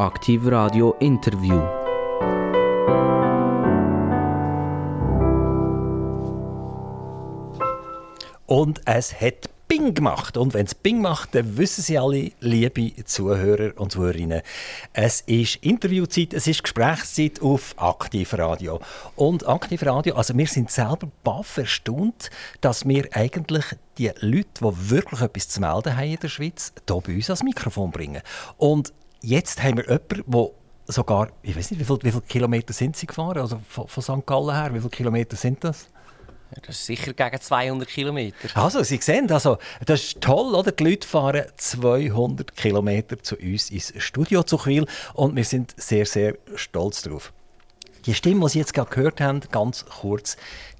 Aktiv Radio Interview. Und es hat Bing gemacht. Und wenn es Bing macht, dann wissen Sie alle, liebe Zuhörer und Zuhörerinnen, es ist Interviewzeit, es ist Gesprächszeit auf Aktivradio. Und Aktivradio, also wir sind selber baff erstaunt, dass wir eigentlich die Leute, die wirklich etwas zu melden haben in der Schweiz, hier bei uns ans Mikrofon bringen. Und jetzt haben wir jemanden, der sogar, ich weiß nicht, wie viele, wie viele Kilometer sind Sie gefahren, also von, von St. Gallen her, wie viele Kilometer sind das? Das ist sicher gegen 200 Kilometer. Also, Sie sehen, also, das ist toll, oder? Die Leute fahren 200 Kilometer zu uns ins Studio zu Chwil und wir sind sehr, sehr stolz darauf. Die Stimme, die Sie jetzt gerade gehört haben, ganz kurz,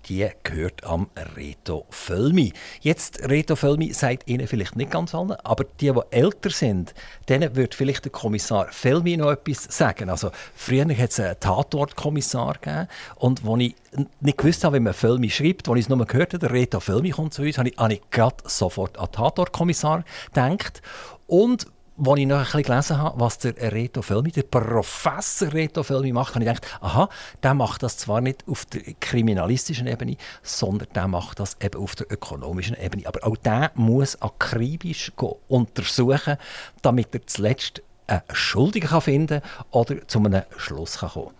die gehört am Reto Völmi. Jetzt, Reto Völmi sagt Ihnen vielleicht nicht ganz allen, aber die, die älter sind, denen wird vielleicht der Kommissar Völmi noch etwas sagen. Also, früher hat es einen Tatortkommissar gegeben und wo ich nicht gewusst habe, wie man Völmi schreibt, als ich es nur gehört habe, der Reto Völmi kommt zu uns, habe ich, habe ich gerade sofort an Tatortkommissar gedacht. Und als ich noch bisschen gelesen habe, was der Reto Felmi, der Professor Reto Felmi macht, habe ich gedacht, aha, der macht das zwar nicht auf der kriminalistischen Ebene, sondern der macht das eben auf der ökonomischen Ebene. Aber auch der muss akribisch untersuchen, damit er zuletzt einen Schuldigen finden kann oder zu einem Schluss kommen kann.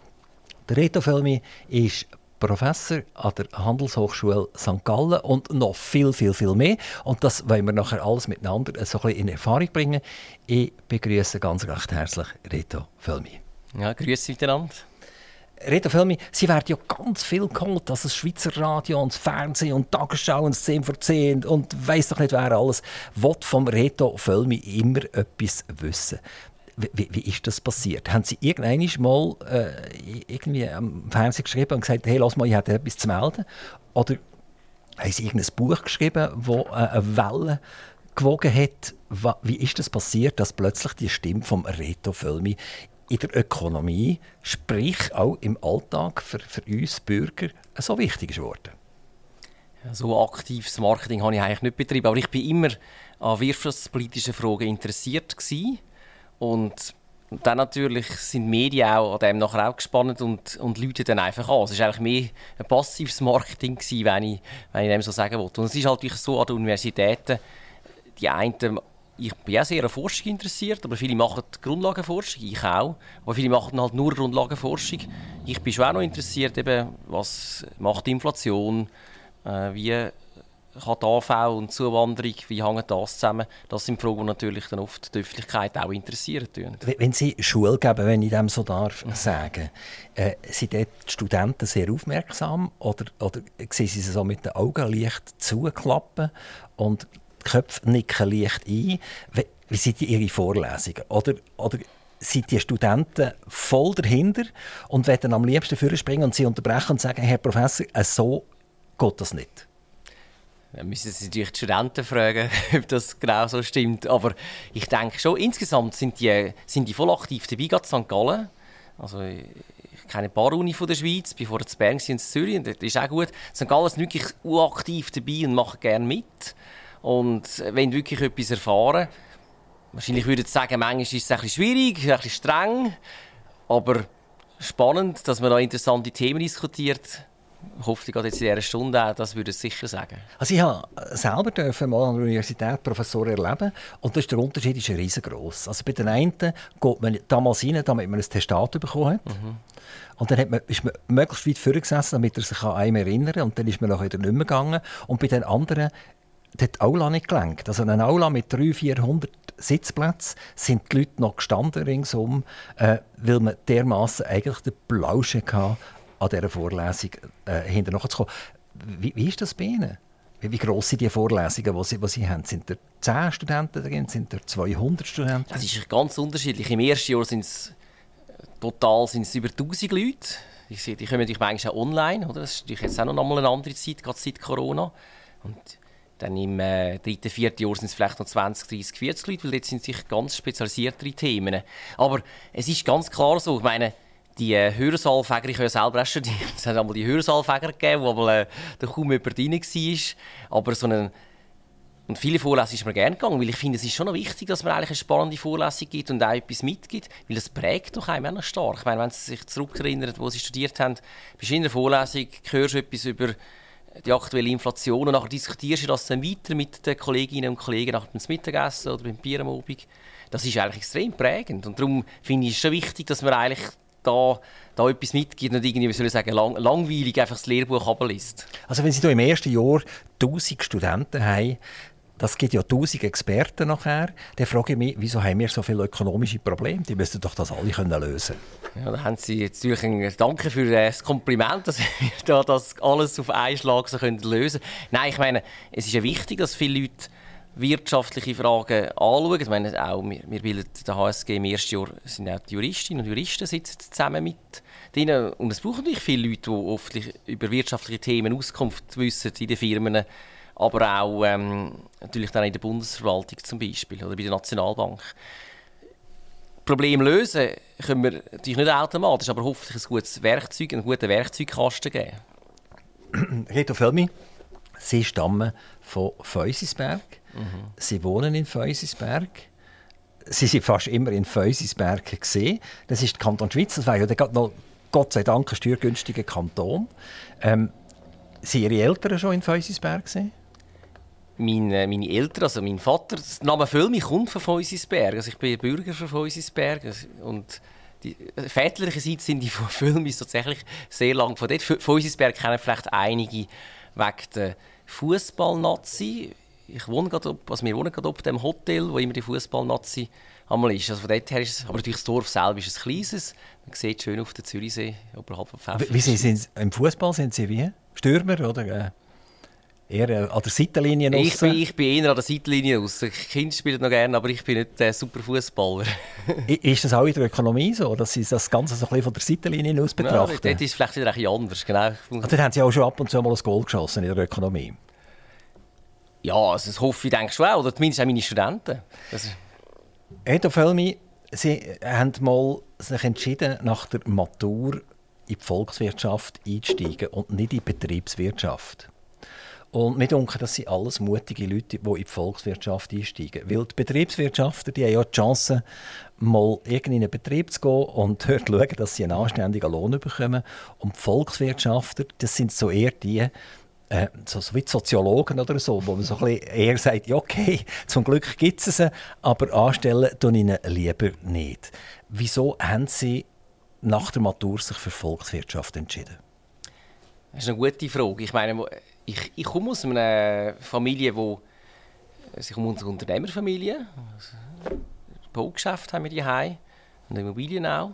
Der Reto Felmi ist Professor an der Handelshochschule St. Gallen und noch viel, viel, viel mehr. Und das wollen wir nachher alles miteinander so ein bisschen in Erfahrung bringen. Ich begrüße ganz recht herzlich Reto Völmi. Ja, grüße miteinander. Reto Völmi, Sie werden ja ganz viel geholt, also das Schweizer Radio und das Fernsehen und Tagesschau und das 10 vor 10 und weiss doch nicht, wer alles will vom Reto Völmi immer etwas wissen. Wie, wie, ist das passiert? Haben Sie irgendwann mal äh, irgendwie am Fernsehen geschrieben und gesagt, hey, lass mal, ich habe etwas zu melden? Oder haben Sie irgendein Buch geschrieben, das äh, eine Welle gewogen hat? Wie ist das passiert, dass plötzlich die Stimme vom Reto Völmi in der Ökonomie, sprich auch im Alltag für, für uns Bürger, so wichtig ist geworden? so aktives Marketing habe ich eigentlich nicht betrieben, aber ich bin immer an wirtschaftspolitischen Fragen interessiert gewesen. Und dann natürlich sind die Medien auch an dem nachher auch gespannt und, und Leute dann einfach an. Es war eigentlich mehr ein passives Marketing, gewesen, wenn ich, wenn ich dem so sagen wollte. Und es ist halt so an den Universitäten, die einen, ich bin auch sehr an Forschung interessiert, aber viele machen Grundlagenforschung, ich auch. Aber viele machen halt nur Grundlagenforschung. Ich bin schon auch noch interessiert, eben, was macht Inflation, äh, wie kann die AV und Zuwanderung, wie hängen das zusammen? Das sind Fragen, die natürlich dann oft die Öffentlichkeit auch interessieren. Wenn Sie Schule geben, wenn ich dem so darf mhm. sagen, äh, sind dort die Studenten sehr aufmerksam oder, oder sehen Sie sie so mit den Augen leicht zuklappen und die Köpfe nicken leicht ein? Wie, wie sind Ihre Vorlesungen? Oder, oder sind die Studenten voll dahinter und werden am liebsten vorspringen und sie unterbrechen und sagen, Herr Professor, äh, so geht das nicht? Dann müssen Sie natürlich die Studenten fragen, ob das genau so stimmt. Aber ich denke schon, insgesamt sind die, sind die voll aktiv dabei, gerade St. Gallen. Also, ich kenne ein paar Uni von der Schweiz, bevor in Bern und in Zürich, das ist auch gut. St. Gallen ist wirklich aktiv dabei und machen gerne mit. Und wenn wirklich etwas erfahren, wahrscheinlich würde ich sagen, manchmal ist es ein bisschen schwierig, ein bisschen streng, aber spannend, dass man da interessante Themen diskutiert ich hoffe, gerade jetzt in dieser Stunde auch, das würde ich sicher sagen. Also ich habe selber dürfen mal an der Universität Professor erleben und das ist der Unterschied ist riesengroß. Also bei den einen geht man damals rein, damit man ein Testat bekommen hat. Mhm. Und dann hat man, ist man möglichst weit vorgesessen, damit er sich an einem erinnern kann. Und dann ist man nachher wieder nicht mehr gegangen. Und bei den anderen hat die Aula nicht gelenkt. Also eine Aula mit 300, 400 Sitzplätzen sind die Leute noch gestanden ringsum, äh, weil man dermaßen eigentlich den Blauschen hatte an dieser Vorlesung äh, hinterher zu. Wie, wie ist das bei Ihnen? Wie, wie gross sind die Vorlesungen, die Sie, die Sie haben? Sind da 10 Studenten drin? Sind da 200 Studenten? Das ist ganz unterschiedlich. Im ersten Jahr sind es total sind's über 1000 Leute. Die, die kommen natürlich manchmal auch online. Oder? Das ist natürlich jetzt auch noch einmal eine andere Zeit, gerade seit Corona. Und dann im äh, dritten, vierten Jahr sind es vielleicht noch 20, 30, 40 Leute, weil jetzt sind sich ganz spezialisiertere Themen. Aber es ist ganz klar so, ich meine, die äh, Hörsaalfäger, ich habe ja selber auch studiert, es hat einmal die Hörsaalfäger gegeben, wo äh, kaum jemand drin war. Aber so ein und viele Vorlesungen ist mir gerne gegangen, weil ich finde, es ist schon noch wichtig, dass man eigentlich eine spannende Vorlesung gibt und auch etwas mitgibt, weil das prägt doch einem auch noch stark. Ich meine, wenn Sie sich zurückerinnern, wo Sie studiert haben, bist du in einer Vorlesung, hörst du etwas über die aktuelle Inflation und nachher diskutierst du das dann weiter mit den Kolleginnen und Kollegen nach dem Mittagessen oder beim Bier am Abend. Das ist eigentlich extrem prägend und darum finde ich es schon wichtig, dass man eigentlich da, da etwas mitgibt und irgendwie, wie soll ich sagen, lang, langweilig einfach das Lehrbuch abliest. Also wenn Sie im ersten Jahr 1000 Studenten haben, das gibt ja tausend Experten nachher. Dann frage ich mich, wieso haben wir so viele ökonomische Probleme? Die müssten doch das alle können lösen Ja, da haben Sie jetzt natürlich ein Danke für das Kompliment, dass wir da das alles auf einen Schlag so können lösen können. Nein, ich meine, es ist ja wichtig, dass viele Leute wirtschaftliche Fragen anschauen. Ich meine, auch wir, wir bilden der HSG im ersten Jahr sind auch die Juristinnen und Juristen sitzen zusammen mit denen. Und es braucht natürlich viele Leute, die oft über wirtschaftliche Themen Auskunft wissen in den Firmen aber auch ähm, natürlich dann in der Bundesverwaltung zum Beispiel oder bei der Nationalbank. Problem lösen können wir natürlich nicht automatisch, aber hoffentlich ein gutes Werkzeug, einen guten Werkzeugkasten geben. Reto Felmi, Sie stammen von Feusisberg. Mhm. Sie wohnen in Feusisberg. Sie sind fast immer in Feusisberg gesehen. Das ist der Kanton Schweiz. Das war ja noch Gott sei Dank ein steuergünstiger Kanton. Ähm, sind Ihre Eltern schon in Feusisberg gesehen? meine, meine Eltern, also mein Vater, der Name Völmi kommt von Feusisberg. Also ich bin Bürger von Feusisberg. Und die väterliche Seite sind die von Völmi tatsächlich sehr lang von dort. Feusisberg kennen vielleicht einige wegen der Fußballnazi. Ich wohne gerade, also wir wohnen gerade auf dem Hotel, wo immer die Fußballnazi einmal ist. Also von dort her ist es, aber natürlich das Dorf selbst ist ein kleines. Man sieht schön auf den Zürichsee oberhalb von Pfeffer. Wie sind Sie im Fußball sind Sie wie? Stürmer oder? Äh? eher an der Seitenlinie ich bin, ich bin eher an der Seitenlinie raus. Kinder spielen noch gerne, aber ich bin nicht der super Fußballer. ist das auch in der Ökonomie so, dass Sie das Ganze so ein bisschen von der Seitenlinie aus betrachten? Ja, dort ist es vielleicht wieder ein anders. Genau. Und dort haben Sie auch schon ab und zu mal ein Goal geschossen in der Ökonomie. Ja, also das hoffe ich denke schon auch. Oder zumindest auch meine Studenten. Das Edo Felmi, Sie haben mal sich entschieden, nach der Matur in die Volkswirtschaft einzusteigen und nicht in die Betriebswirtschaft. Und mir denke, das sind alles mutige Leute, die in die Volkswirtschaft einsteigen. Weil die Betriebswirtschafter die haben ja die Chance, mal in einen Betrieb zu gehen und dort schauen, dass sie einen anständigen Lohn bekommen. Und die Volkswirtschafter, das sind so eher die, äh, so, so wie Soziologen oder so, wo man so ein bisschen eher sagt, ja, okay, zum Glück gibt es sie, aber anstellen tun ihnen lieber nicht. Wieso haben sie nach der Matur sich für Volkswirtschaft entschieden? Das ist eine gute Frage. Ich meine, ich, ich komme aus einer Familie, wo ich komme aus einer Unternehmerfamilie. Ein Baugeschäft haben wir die und Immobilien auch.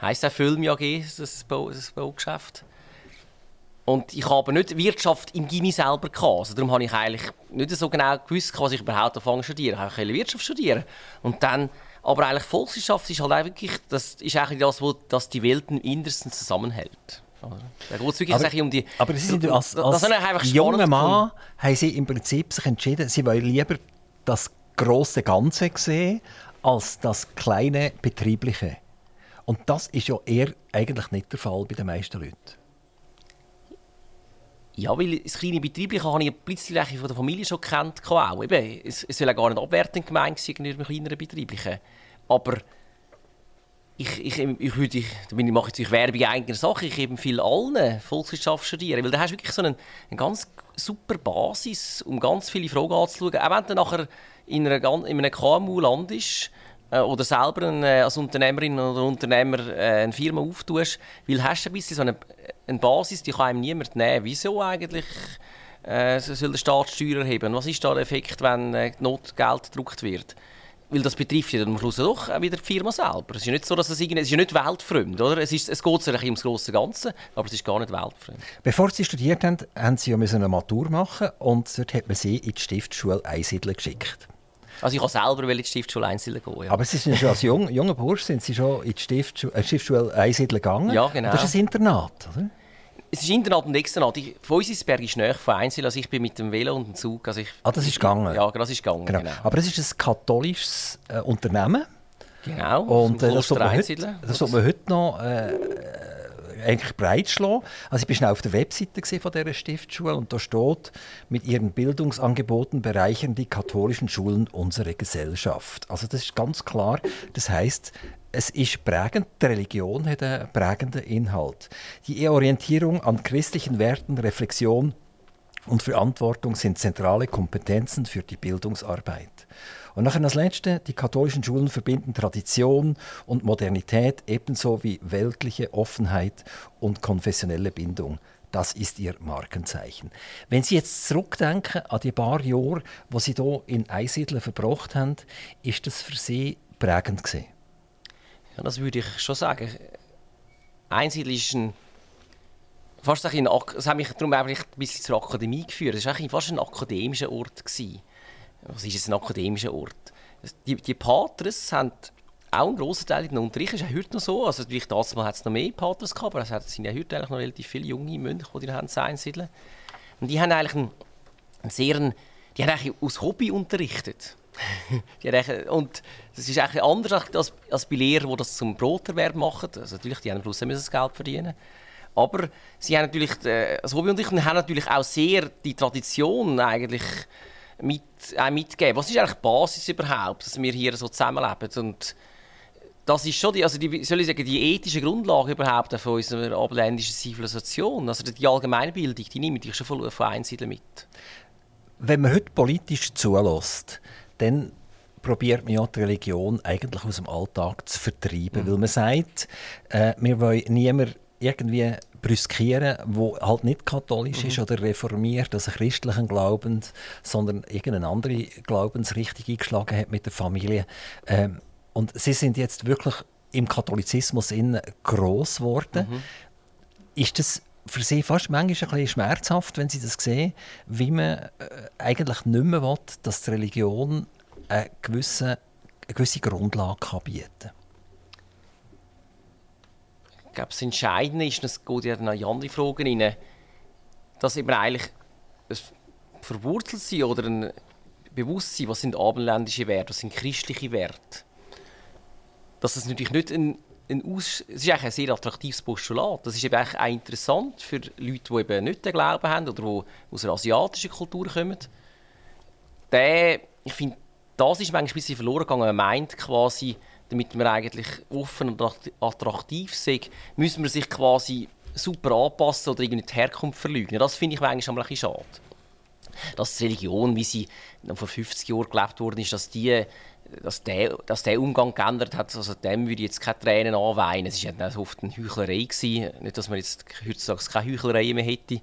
Heißt auch Film AG, das Baugeschäft. Und ich habe nicht Wirtschaft im Gimmi selber gehabt. Also darum habe ich eigentlich nicht so genau gewusst, was ich überhaupt anfangen zu studieren. Ich wollte Wirtschaft studieren. Und dann, aber eigentlich Volkswirtschaft ist halt wirklich, das ist eigentlich das, was die Welt im Innersten zusammenhält. Da geht es wirklich aber, um die... Aber Sie sind als, als junger Mann haben Sie im Prinzip sich entschieden, Sie wollen lieber das große Ganze sehen, als das kleine Betriebliche. Und das ist ja eher eigentlich nicht der Fall bei den meisten Leuten. Ja, weil das kleine Betriebliche habe ich plötzlich von der Familie schon kennt. Auch. Eben, es, es soll ja gar nicht abwertend gemeint sein gegenüber kleineren Betrieblichen. Aber ich, ich, ich, würde, ich, ich mache jetzt Werbung eigener Sache, ich empfehle allen Volkswirtschaft studieren, weil da hast du wirklich so eine, eine ganz super Basis, um ganz viele Fragen anzuschauen. Auch wenn du nachher in, einer, in einem KMU landest oder selber äh, als Unternehmerin oder Unternehmer äh, eine Firma auftust, weil hast du ein bisschen so eine, eine Basis, die kann einem niemand nehmen. Wieso eigentlich äh, soll der Staat Steuern erheben? Was ist da der Effekt, wenn äh, Notgeld gedruckt wird? weil das betrifft ja am Schluss doch auch wieder die Firma selber. Es ist ja nicht so, dass es, es ist ja nicht weltfremd, oder? Es, ist, es geht sich ums große Ganze, aber es ist gar nicht weltfremd. Bevor Sie studiert haben, haben Sie ja eine Matur machen und dort hat man Sie in die Stiftschule Einsiedeln geschickt. Also ich kann selber in die Stiftschule Einsiedeln gehen, ja. Aber Sie sind schon als jung, junger Bursch sind Sie schon in die Stiftschule, äh, Stiftschule Einsiedeln gegangen? Ja, genau. das ist ein Internat, oder? Es ist Internat und Externat. Ich, Feusisberg ist näher von Einzel, also ich bin mit dem Velo und dem Zug. Also ich, ah, das ist gegangen? Ja, das ist gegangen, genau. genau. Aber es ist ein katholisches äh, Unternehmen. Genau, und äh, das, sollte man heute, das sollte man heute noch äh, eigentlich breitschlagen. Also ich bin auf der Webseite von dieser Stiftschule und da steht, mit ihren Bildungsangeboten bereichern die katholischen Schulen unsere Gesellschaft. Also das ist ganz klar. Das heißt, es ist prägend, die Religion hat einen prägenden Inhalt. Die Orientierung an christlichen Werten, Reflexion und Verantwortung sind zentrale Kompetenzen für die Bildungsarbeit. Und nachher das Letzte, die katholischen Schulen verbinden Tradition und Modernität ebenso wie weltliche Offenheit und konfessionelle Bindung. Das ist ihr Markenzeichen. Wenn Sie jetzt zurückdenken an die paar Jahre, wo Sie hier in Einsiedeln verbracht haben, ist das für Sie prägend gewesen? Ja, das würde ich schon sagen. Einsiedeln ist ein fast ein, es hat mich darum ein bisschen zur Akademie geführt. Es war fast ein akademischer Ort. Gewesen was ist jetzt ein akademischer Ort? Die, die Patres haben auch einen grossen Teil in den Unterricht, ist auch heute noch so. Also vielleicht damals hat es noch mehr Patres gehabt, aber es sind ja heute eigentlich noch relativ viele junge Mönche, die haben einsiedeln. Und die haben eigentlich einen, einen sehr, die haben eigentlich aus Hobby unterrichtet. und das ist eigentlich anders als, als bei Lehrern, die das zum Broterwerb machen. Also natürlich, die haben am das Geld verdienen. Aber sie haben natürlich äh, das Hobby und haben natürlich auch sehr die Tradition eigentlich mit, äh, mitgeben. Was ist eigentlich die Basis überhaupt, dass wir hier so zusammenleben? Und das ist schon die, also die, soll ich sagen, die ethische Grundlage überhaupt von unserer abendländischen Zivilisation. Also die Allgemeinbildung, die nehme ich schon von, von Einsiedeln mit. Wenn man heute politisch zulässt, dann probiert man ja die Religion eigentlich aus dem Alltag zu vertreiben, mhm. weil man sagt, äh, wir wollen niemand irgendwie brüskieren, wo halt nicht katholisch mhm. ist oder reformiert, also christlichen Glaubens, sondern irgendeine andere Glaubensrichtung eingeschlagen hat mit der Familie. Ähm, und sie sind jetzt wirklich im Katholizismus in groß geworden. Mhm. Ist das für sie fast manchmal ein bisschen schmerzhaft, wenn sie das sehen, wie man äh, eigentlich nicht mehr will, dass die Religion eine gewisse, eine gewisse Grundlage kann bieten kann? Glaube, das Entscheidende ist, das geht ja dann in andere Fragen rein, dass eben eigentlich ein Verwurzeltsein oder ein Bewusstsein, was sind abendländische Werte, was sind christliche Werte. Dass es natürlich nicht ein, ein Aus... Es ist eigentlich ein sehr attraktives Postulat. Das ist eben auch interessant für Leute, die eben nicht den Glauben haben oder die aus einer asiatischen Kultur kommen. Der, ich finde, das ist manchmal ein bisschen verloren gegangen. Man meint quasi, damit man eigentlich offen und attraktiv sind, müssen wir sich quasi super anpassen oder irgendwie die Herkunft verleugnen. Das finde ich manchmal ein bisschen schade. Dass die Religion, wie sie vor 50 Jahren gelebt worden ist, dass, die, dass, der, dass der Umgang geändert hat, also dem würde ich jetzt keine Tränen anweinen. Es war ja oft eine Heuchlerei. Gewesen. Nicht, dass man jetzt heutzutage keine Heuchlerei mehr hätte,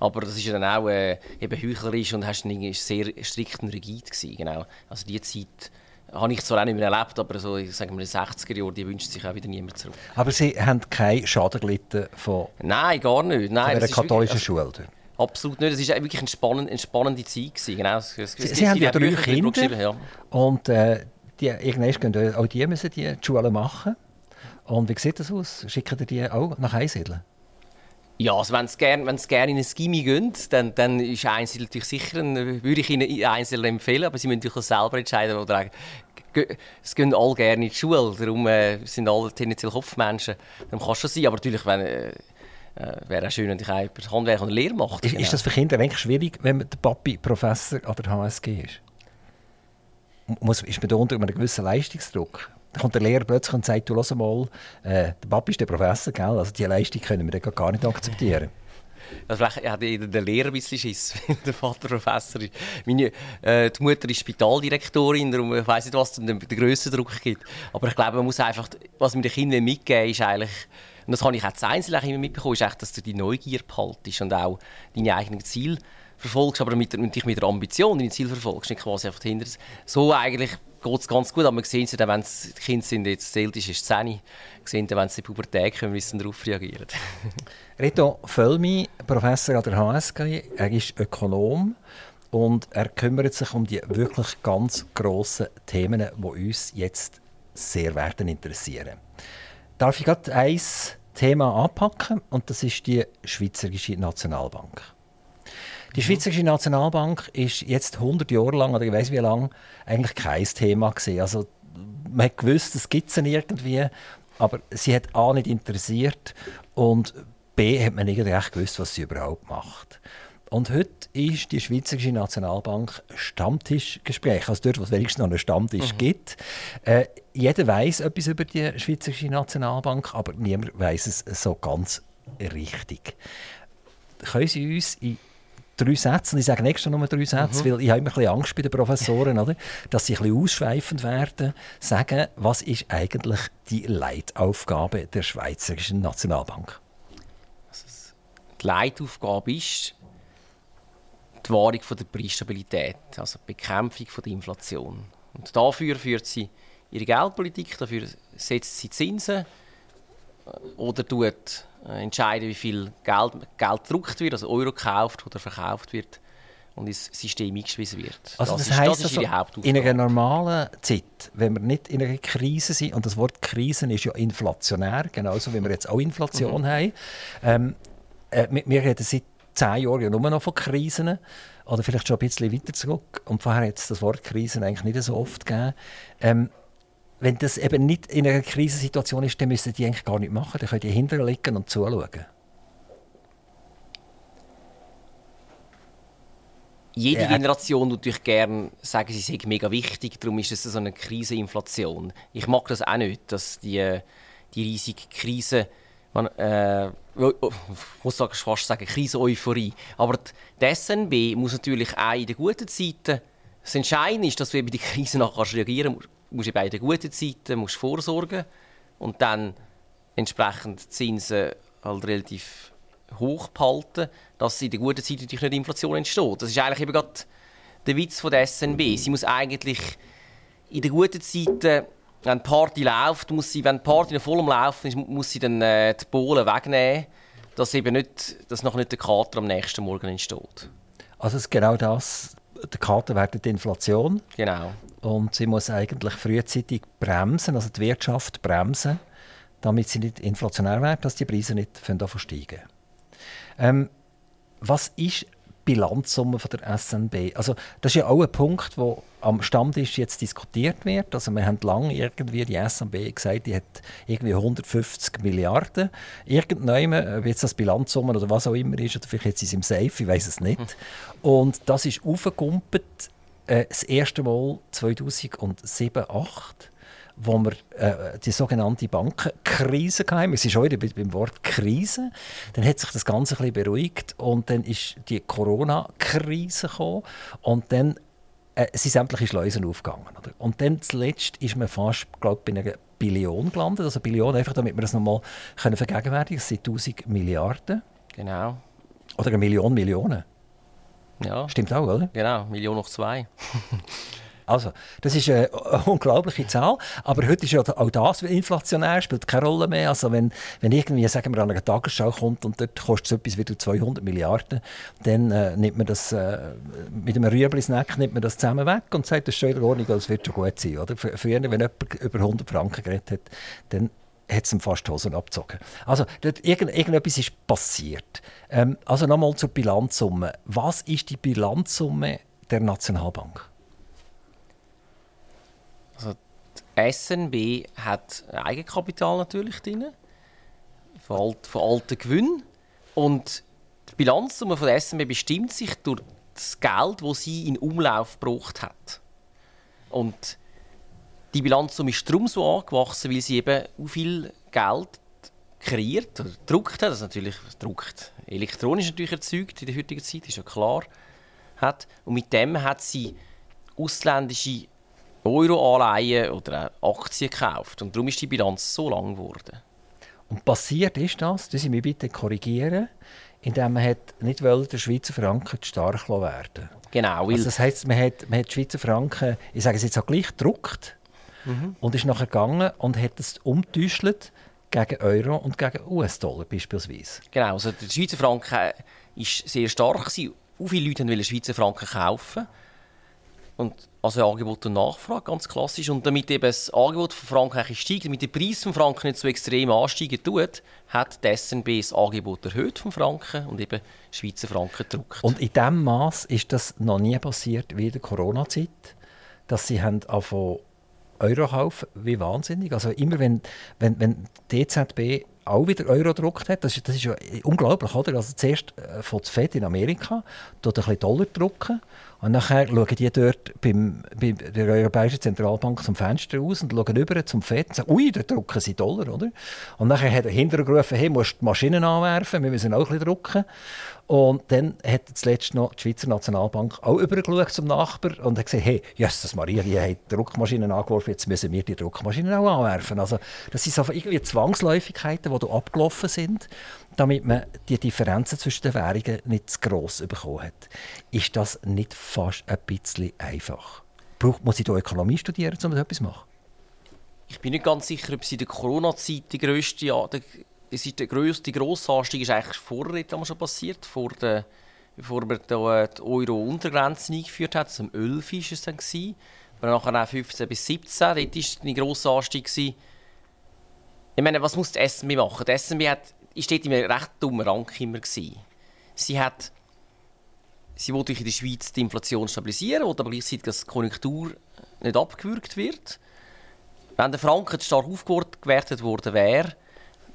aber das ist dann auch äh, eben heuchlerisch und hast einen sehr strikten rigid gewesen, genau. Also die Zeit habe ich zwar auch nicht mehr erlebt, aber so, ich sage mal, in den 60er Jahren, die wünscht sich auch wieder niemand zurück. Aber Sie haben keinen Schaden gelitten von, Nein, gar nicht. Nein, von der katholischen Schule? Also, absolut nicht. Es war wirklich eine spannende, eine spannende Zeit. Gewesen. Genau. Es, es, Sie, Sie haben ja drei Kinder ja. und äh, die, irgendwann gehen auch die müssen die, die Schule machen. Und wie sieht das aus? Schicken Sie die auch nach Einsiedeln? Ja, also wenn sie gerne gern in ein Gimmi gehen, dann, dann ist Einzel natürlich sicher, ein, würde ich ihnen Einzel empfehlen, aber sie müssen natürlich selber entscheiden. Oder es gehen alle gerne in die Schule, darum äh, sind alle tendenziell Kopfmenschen. Dann kann es schon sein, aber natürlich, wenn, äh, äh wäre auch schön, wenn ich über Handwerk und Lehre mache. Ist, genau. ist, das für Kinder eigentlich schwierig, wenn der Papi Professor an der HSG ist? Muss, ist man da unter einem gewissen Leistungsdruck? Dann kommt der Lehrer plötzlich und sagt, du lass mal, äh, der Papi ist der Professor, gell? also diese Leistung können wir gar nicht akzeptieren. Also vielleicht hat der Lehrer ein bisschen Schiss, der Vater Professor ist. Meine, äh, die Mutter ist Spitaldirektorin, darum ich weiss nicht, was den, den grössten Druck gibt. Aber ich glaube, man muss einfach, was mir den Kindern mitgeben ist eigentlich, und das habe ich auch das Einzelne immer mitbekommen, ist echt, dass du die Neugier behaltest und auch deine eigenen Ziele verfolgst, aber mit, mit, mit der Ambition deine Ziele verfolgst, nicht quasi einfach dahinter. So eigentlich geht es ganz gut, aber man sieht es dann, wenn die Kinder sind, jetzt zählt ist, ist 10, sehen dann, wenn sie in Pubertät kommen, wie sie darauf reagieren. Reto Völmi, Professor an der HSG, er ist Ökonom und er kümmert sich um die wirklich ganz grossen Themen, die uns jetzt sehr werden interessieren. Darf ich gerade ein Thema anpacken und das ist die Schweizerische Nationalbank. Die Schweizerische Nationalbank ist jetzt 100 Jahre lang, oder ich weiß wie lange, eigentlich kein Thema gewesen. Also man hat gewusst, es gibt sie irgendwie, aber sie hat A nicht interessiert und B hat man nicht recht gewusst, was sie überhaupt macht. Und heute ist die Schweizerische Nationalbank Stammtischgespräch, also dort, wo es wenigstens noch einen Stammtisch mhm. gibt. Äh, jeder weiß etwas über die Schweizerische Nationalbank, aber niemand weiß es so ganz richtig. Können Sie uns in drei Sätze, und ich sage extra nur drei Sätze, mhm. weil ich habe immer ein bisschen Angst bei den Professoren, oder, dass sie ein bisschen ausschweifend werden, sagen, was ist eigentlich die Leitaufgabe der Schweizerischen Nationalbank? die Leitaufgabe ist die Wahrung der Preisstabilität, also die Bekämpfung der Inflation. Und dafür führt sie ihre Geldpolitik, dafür setzt sie Zinsen äh, oder tut entscheiden, wie viel Geld, Geld gedruckt wird, also Euro gekauft oder verkauft wird und ins System eingeschwiesen wird. Also das, das heisst, das also, in einer normalen Zeit, wenn wir nicht in einer Krise sind, und das Wort Krise ist ja inflationär, genauso wie wir jetzt auch Inflation mhm. haben, ähm, äh, wir, wir reden seit zehn Jahren ja nur noch von Krisen oder vielleicht schon ein bisschen weiter zurück. Und vorher hat es das Wort Krisen eigentlich nicht so oft gegeben. Ähm, wenn das eben nicht in einer Krisensituation ist, dann müssen die eigentlich gar nicht machen. Dann können die hinterher liegen und zuschauen. Jede ja. Generation natürlich gerne sagen, sie sei mega wichtig, darum ist es so eine Kriseninflation. Ich mag das auch nicht, dass die, die riesige Krise man, äh, ich muss fast sagen, Krise-Euphorie. Aber die SNB muss natürlich auch in den guten Zeiten, das Entscheidende ist, dass du eben die Krise nachher reagieren kannst. Du musst bei den guten Zeiten musst vorsorgen und dann entsprechend Zinsen halt relativ hoch behalten, dass in den guten Zeiten natürlich nicht Inflation entsteht. Das ist eigentlich eben gerade der Witz von der SNB. Sie muss eigentlich in den guten Zeiten wenn die Party läuft, muss sie, wenn die Party voll am Laufen ist, muss sie dann äh, die Bohlen wegnehmen, dass eben nicht, dass noch nicht der Kater am nächsten Morgen entsteht. Also ist genau das, der Kater wird die Inflation. Genau. Und sie muss eigentlich frühzeitig bremsen, also die Wirtschaft bremsen, damit sie nicht inflationär wird, dass die Preise nicht steigen. Ähm, was ist Bilanzsumme von der SNB. Also das ist ja auch ein Punkt, wo am Stammtisch jetzt diskutiert wird. Also wir haben lange irgendwie die SNB gesagt, die hat irgendwie 150 Milliarden. Irgendwann, ob jetzt das Bilanzsumme oder was auch immer ist, oder vielleicht jetzt ist es im Safe, ich weiß es nicht. Hm. Und das ist aufgekumpelt äh, das erste Mal 2007, 2008 wo wir äh, die sogenannte Bankenkrise hatten. Wir sind schon wieder beim Wort Krise. Dann hat sich das Ganze ein bisschen beruhigt und dann ist die Corona-Krise gekommen und dann äh, sind sämtliche Schleusen aufgegangen. Oder? Und dann zuletzt ist man fast, glaube bei einer Billion gelandet. Also Billion, einfach damit wir das nochmal vergegenwärtigen können. Das sind 1000 Milliarden. Genau. Oder eine Million Millionen. Ja. Stimmt auch, oder? Genau, Million noch zwei. Also, das ist eine unglaubliche Zahl. Aber heute ist ja auch das inflationär, spielt keine Rolle mehr. Also, wenn, wenn irgendwie, sagen wir, an einer Tagesschau kommt und dort kostet es etwas wie 200 Milliarden, dann äh, nimmt man das äh, mit einem Rüebli-Snack nimmt man das zusammen weg und sagt, das ist schon in Ordnung, das wird schon gut sein. Oder? Früher, wenn jemand über 100 Franken geredet hat, dann hat es ihm fast die Hosen abgezogen. Also, dort, irgend, irgendetwas ist passiert. Ähm, also nochmal zur Bilanzsumme. Was ist die Bilanzsumme der Nationalbank? Also die SNB hat Eigenkapital natürlich drin, von, alt, von alten Gewinnen. Und die Bilanzsumme von der SNB bestimmt sich durch das Geld, das sie in Umlauf gebracht hat. Und die Bilanzsumme ist darum so angewachsen, weil sie eben so viel Geld kreiert oder gedruckt hat. Das ist natürlich druckt elektronisch natürlich erzeugt in der heutigen Zeit, ist ja klar. Hat. Und mit dem hat sie ausländische Euro-Anleihen oder Aktien gekauft. Und darum ist die Bilanz so lang geworden. Und passiert ist das, das Sie mich bitte korrigieren, indem man hat nicht wollte, der Schweizer Franken zu stark werden Genau. Also das heisst, man hat, man hat die Schweizer Franken, ich sage es jetzt auch gleich, gedruckt mhm. und ist nachher gegangen und hat es umgetäuscht gegen Euro und gegen US-Dollar beispielsweise. Genau, also der Schweizer Franken war sehr stark. Viele Leute wollten Schweizer Franken kaufen. Und also Angebot und Nachfrage, ganz klassisch. Und damit eben das Angebot von Frankreich steigt, damit der Preis von Franken nicht so extrem ansteigen tut, hat die SNB das Angebot erhöht vom Franken und eben Schweizer Franken gedruckt. Und in diesem Maß ist das noch nie passiert wie in der Corona-Zeit, dass sie haben angefangen, Euro kaufen, wie wahnsinnig. Also immer wenn, wenn, wenn die EZB auch wieder Euro gedruckt hat, das ist, das ist ja unglaublich, oder? Also zuerst äh, von der FED in Amerika, dort ein bisschen Dollar drucken und nachher schauen die dort beim, bei der Europäischen Zentralbank zum Fenster aus und schauen über zum FED und sagen, ui, da drucken sie Dollar, oder? Und nachher hat er hinterher gerufen, hey, musst die Maschinen anwerfen, wir müssen auch ein bisschen drucken. Und dann hat zuletzt noch die Schweizer Nationalbank auch übergeschaut zum Nachbar und hat gesagt, hey, Jesus Maria, die haben Druckmaschinen angeworfen, jetzt müssen wir die Druckmaschinen auch anwerfen. Also das sind so irgendwie Zwangsläufigkeiten, die abgelaufen sind, damit man die Differenzen zwischen den Währungen nicht zu gross bekommen hat. Ist das nicht fast ein bisschen einfach? Braucht, muss ich Ökonomie studieren, um etwas zu machen? Ich bin nicht ganz sicher, ob sie in der Corona-Zeit die grösste, ja, es ist der grösste grosse Anstieg ist eigentlich vorher schon passiert, vor der, bevor man die Euro-Untergrenze eingeführt hat. Zum 11 war es dann. Gewesen. Aber nachher auch 15 bis 17, dort war ein grosser Anstieg. Gewesen. Ich meine, was muss die SMB machen? Die SMB hat, ist dort einem recht dummen Rang immer. Gewesen. Sie hat Sie wollte in der Schweiz die Inflation stabilisieren, wollte aber gleichzeitig, dass die Konjunktur nicht abgewürgt wird. Wenn der Franken stark aufgewertet worden wäre,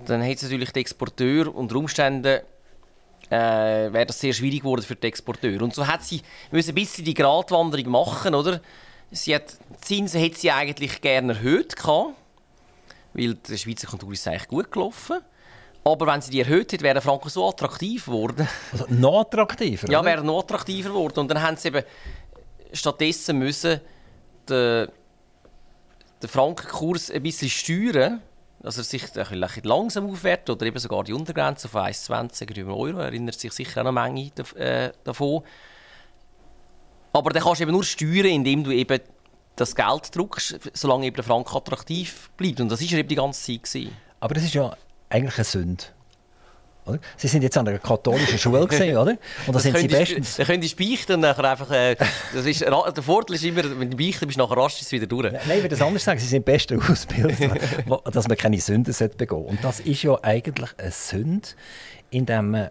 dann hätte natürlich die Exporteur unter Umständen äh, wäre das sehr schwierig geworden für die Exporteur. Und so hat sie müssen ein bisschen die Gratwanderung machen, oder? Sie hat, die Zinsen hätte sie eigentlich gerne erhöht gehabt, weil der Schweizer Konjunktur ist eigentlich gut gelaufen. Aber wenn sie die erhöht hätte, wäre der Franken so attraktiv geworden. Also noch attraktiver? Ja, wäre noch attraktiver geworden. Und dann haben sie eben stattdessen müssen den, den Frankenkurs ein bisschen steuern dass er sich ein langsam aufwertet oder eben sogar die Untergrenze von 1,20 über Euro, erinnert sich sicher auch noch Menge äh, davon. Aber dann kannst du eben nur steuern, indem du eben das Geld druckst, solange eben der Franken attraktiv bleibt. Und das war eben die ganze Zeit. Gewesen. Aber das ist ja eigentlich eine Sünde. Oder? Sie sind jetzt an einer katholischen Schule gesehen, oder? Und da sind Sie bestens. Dann können Sie beichten nachher einfach. Äh, das ist, der Vorteil ist immer, wenn du beichten bist, nachher rasch ist wieder durch. Nein, ich würde das anders sagen. Sie sind best ausgebildet, dass man keine Sünden begehen sollte. Und das ist ja eigentlich eine Sünde, indem man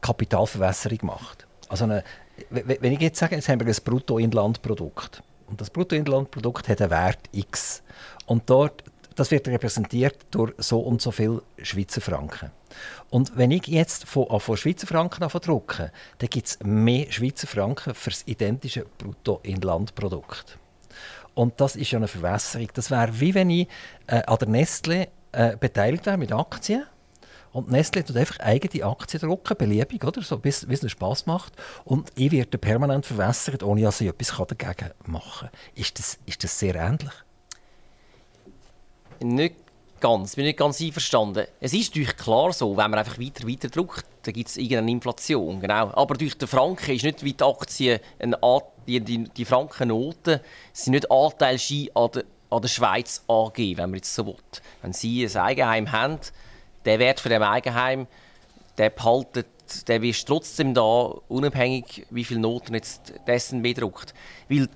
Kapitalverwässerung macht. Also eine, wenn ich jetzt sage, jetzt haben wir ein Bruttoinlandprodukt. Und das Bruttoinlandprodukt hat einen Wert X. Und dort, das wird repräsentiert durch so und so viel Schweizer Franken. Und wenn ich jetzt von, von Schweizer Franken drucke, dann gibt es mehr Schweizer Franken für das identische Bruttoinlandprodukt. Und das ist ja eine Verwässerung. Das wäre wie wenn ich äh, an der Nestle äh, beteiligt wäre mit Aktien. Und Nestle tut einfach eigene Aktien drucken, beliebig, oder? So, bis, bis es Spass macht. Und ich werde permanent verwässert, ohne dass ich etwas dagegen machen kann. Ist das, ist das sehr ähnlich? Nicht ganz, bin nicht ganz einverstanden. Es ist natürlich klar so, wenn man einfach weiter, weiter druckt, dann gibt es irgendeine Inflation, genau. Aber durch den Franken ist nicht wie die Aktien, die, die, die Frankennoten sind nicht Anteilschein an der, an der Schweiz AG, wenn man jetzt so will. Wenn Sie ein Eigenheim haben, der Wert von dem Eigenheim, der behaltet, der ist trotzdem da, unabhängig, wie viele Noten jetzt dessen bedruckt. Weil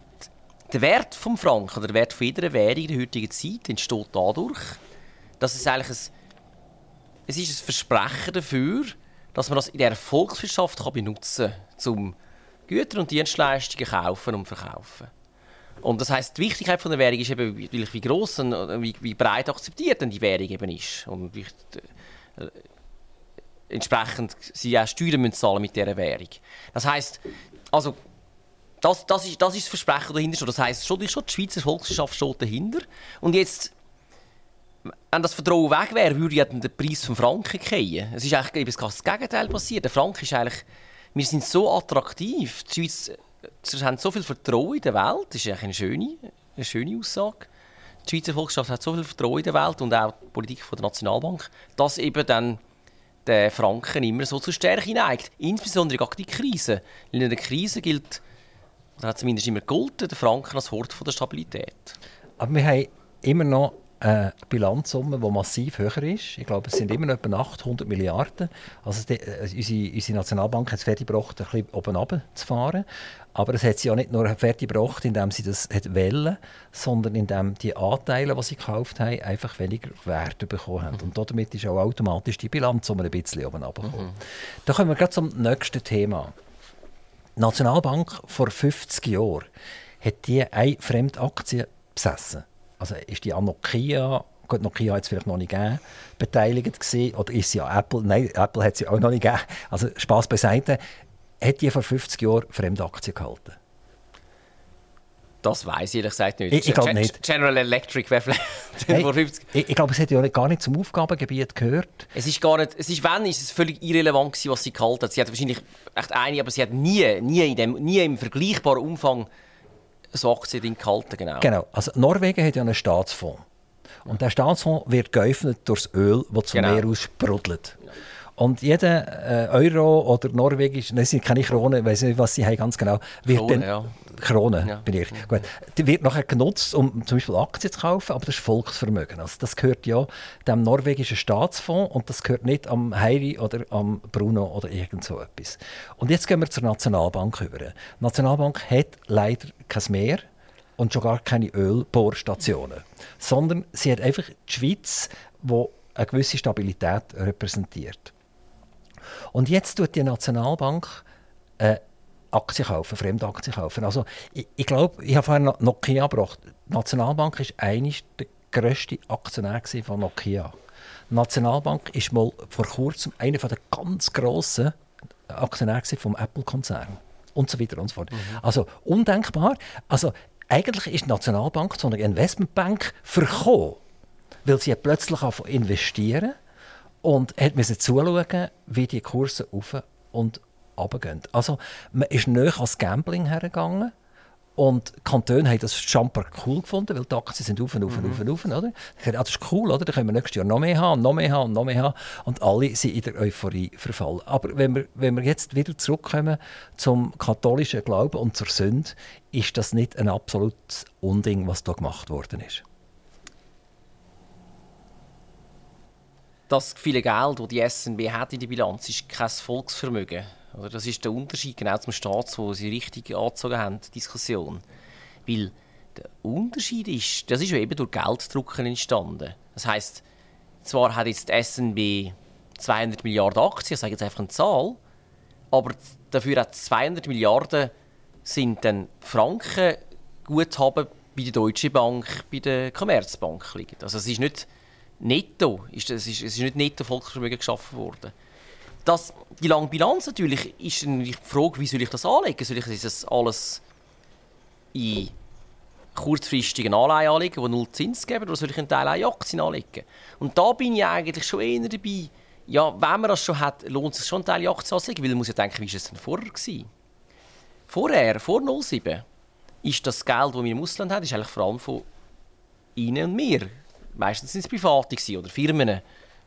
der Wert vom Franken, oder der Wert von jeder Währung in der heutigen Zeit entsteht dadurch, dass es eigentlich ein, es ist ein Versprechen dafür, dass man das in der Volkswirtschaft kann benutzen kann, um Güter und Dienstleistungen kaufen und verkaufen. Und das heißt, die Wichtigkeit von der Währung ist eben, wie, wie groß und wie, wie, breit akzeptiert denn die Währung eben ist. Und wie, äh, entsprechend sie auch Steuern müssen zahlen mit dieser Währung. Das heißt, also das, das, ist, das ist das Versprechen dahinter. Das heißt, schon, schon die Schweizer Volkswirtschaft steht dahinter. Und jetzt wenn das Vertrauen weg wäre, würde ja der Preis des Franken fallen. Es ist eigentlich das Gegenteil passiert. Der Franken ist eigentlich, wir sind so attraktiv. Die Schweizer haben so viel Vertrauen in der Welt. Das ist eigentlich eine schöne, eine schöne Aussage. Die Schweizer Volkswirtschaft hat so viel Vertrauen in der Welt und auch die Politik von der Nationalbank, dass eben dann der Franken immer so zur Stärke neigt. Insbesondere gegen die Krise. in einer Krise gilt, oder hat zumindest immer gegolten, der Franken als Hort von der Stabilität. Aber wir haben immer noch eine Bilanzsumme, die massiv höher ist. Ich glaube, es sind immer noch etwa 800 Milliarden. Also die, äh, unsere, unsere Nationalbank hat es fertiggebracht, ein bisschen oben runter zu fahren. Aber es hat sie auch nicht nur fertiggebracht, indem sie das hat wollen, sondern indem die Anteile, die sie gekauft haben, einfach weniger Wert bekommen haben. Und damit ist auch automatisch die Bilanzsumme ein bisschen oben runtergekommen. Mhm. Da kommen wir gleich zum nächsten Thema. Die Nationalbank vor 50 Jahren hat die eine Fremdaktie besessen? Also ist die an Nokia, gut, Nokia hat es vielleicht noch nicht gegeben, beteiligt gewesen, oder ist sie ja Apple? Nein, Apple hat sie auch noch nicht gegeben. Also Spaß beiseite. Hat die vor 50 Jahren Fremdaktien gehalten? Das weiß ich ehrlich gesagt nicht. Ich, ich glaube nicht. General Electric wäre vielleicht Hey, vor 50 ich, ich glaube, es hat ja gar nicht zum Aufgabengebiet gehört. Es ist gar nicht, es ist, wenn, ist es völlig irrelevant gewesen, was sie gehalten hat. Sie hat wahrscheinlich echt eine, aber sie hat nie, nie, in dem, nie im vergleichbaren Umfang so Aktien gehalten, genau. Genau. Also Norwegen hat ja einen Staatsfonds. Und der Staatsfonds wird geöffnet durch das Öl, das zum Genau. Meer aus sprudelt. Und jeder äh, Euro oder Norwegisch, das sind keine Kronen, ich weiß nicht, was sie haben ganz genau, wird Krone, dann, ja. Krone, Ja. bin ich. Gut. Die wird nachher genutzt, um zum Beispiel Aktien zu kaufen, aber das ist Volksvermögen. Also das gehört ja dem norwegischen Staatsfonds und das gehört nicht am Heiri oder am Bruno oder irgend so etwas. Und jetzt gehen wir zur Nationalbank über. Die Nationalbank hat leider kein Meer und schon gar keine Ölbohrstationen, sondern sie hat einfach die Schweiz, die eine gewisse Stabilität repräsentiert. Und jetzt tut die Nationalbank äh, Aktien kaufen, Fremdaktien kaufen. Also ich, ich glaube, ich habe vorhin noch Nokia gebracht. Die Nationalbank ist eigentlich der grösste Aktionär von Nokia. Die Nationalbank ist mal vor kurzem einer der ganz grossen Aktionäre gewesen vom Apple-Konzern und so weiter und so fort. Also undenkbar. Also eigentlich ist die Nationalbank zu einer Investmentbank verkommen, weil sie plötzlich investieren und hat müssen zuschauen, wie die Kurse auf und runter gehen. Also man ist näher ans Gambling hergegangen und Kantone haben das schamper cool gefunden, weil die Aktien sind auf und auf und auf und auf. Oder? Ich dachte, ah, das ist cool, oder? dann können wir nächstes Jahr noch mehr haben, noch mehr haben, noch mehr haben. Und alle sind in der Euphorie verfallen. Aber wenn wir, wenn wir jetzt wieder zurückkommen zum katholischen Glauben und zur Sünde, ist das nicht ein absolutes Unding, was da gemacht worden ist. Das viele Geld, das die SNB hat in der Bilanz, ist kein Volksvermögen. Oder das ist der Unterschied genau zum Staatsfonds, wo Sie richtig angezogen haben, die Diskussion. Weil der Unterschied ist, das ist ja eben durch Gelddrucken entstanden. Das heißt, zwar hat jetzt die SNB 200 Milliarden Aktien, ich sage jetzt einfach eine Zahl, aber dafür hat 200 Milliarden sind dann Franken Guthaben bei der Deutschen Bank, bei der Commerzbank liegen. Also es ist nicht netto, ist, es ist, es ist nicht netto Volksvermögen geschaffen worden. Das, die lange Bilanz natürlich ist die Frage, wie soll ich das anlegen? Soll ich das alles in kurzfristigen Anleihen anlegen, die null Zins geben, oder soll ich einen Teil in Aktien anlegen? Und da bin ich eigentlich schon eher dabei, ja, wenn man das schon hat, lohnt es sich schon, einen Teil in Aktien anzulegen, weil man muss ja denken, wie war es denn vorher? Gewesen? Vorher, vor 07, ist das Geld, das wir im Ausland haben, ist eigentlich vor allem von Ihnen und mir. Meistens sind es Private oder Firmen,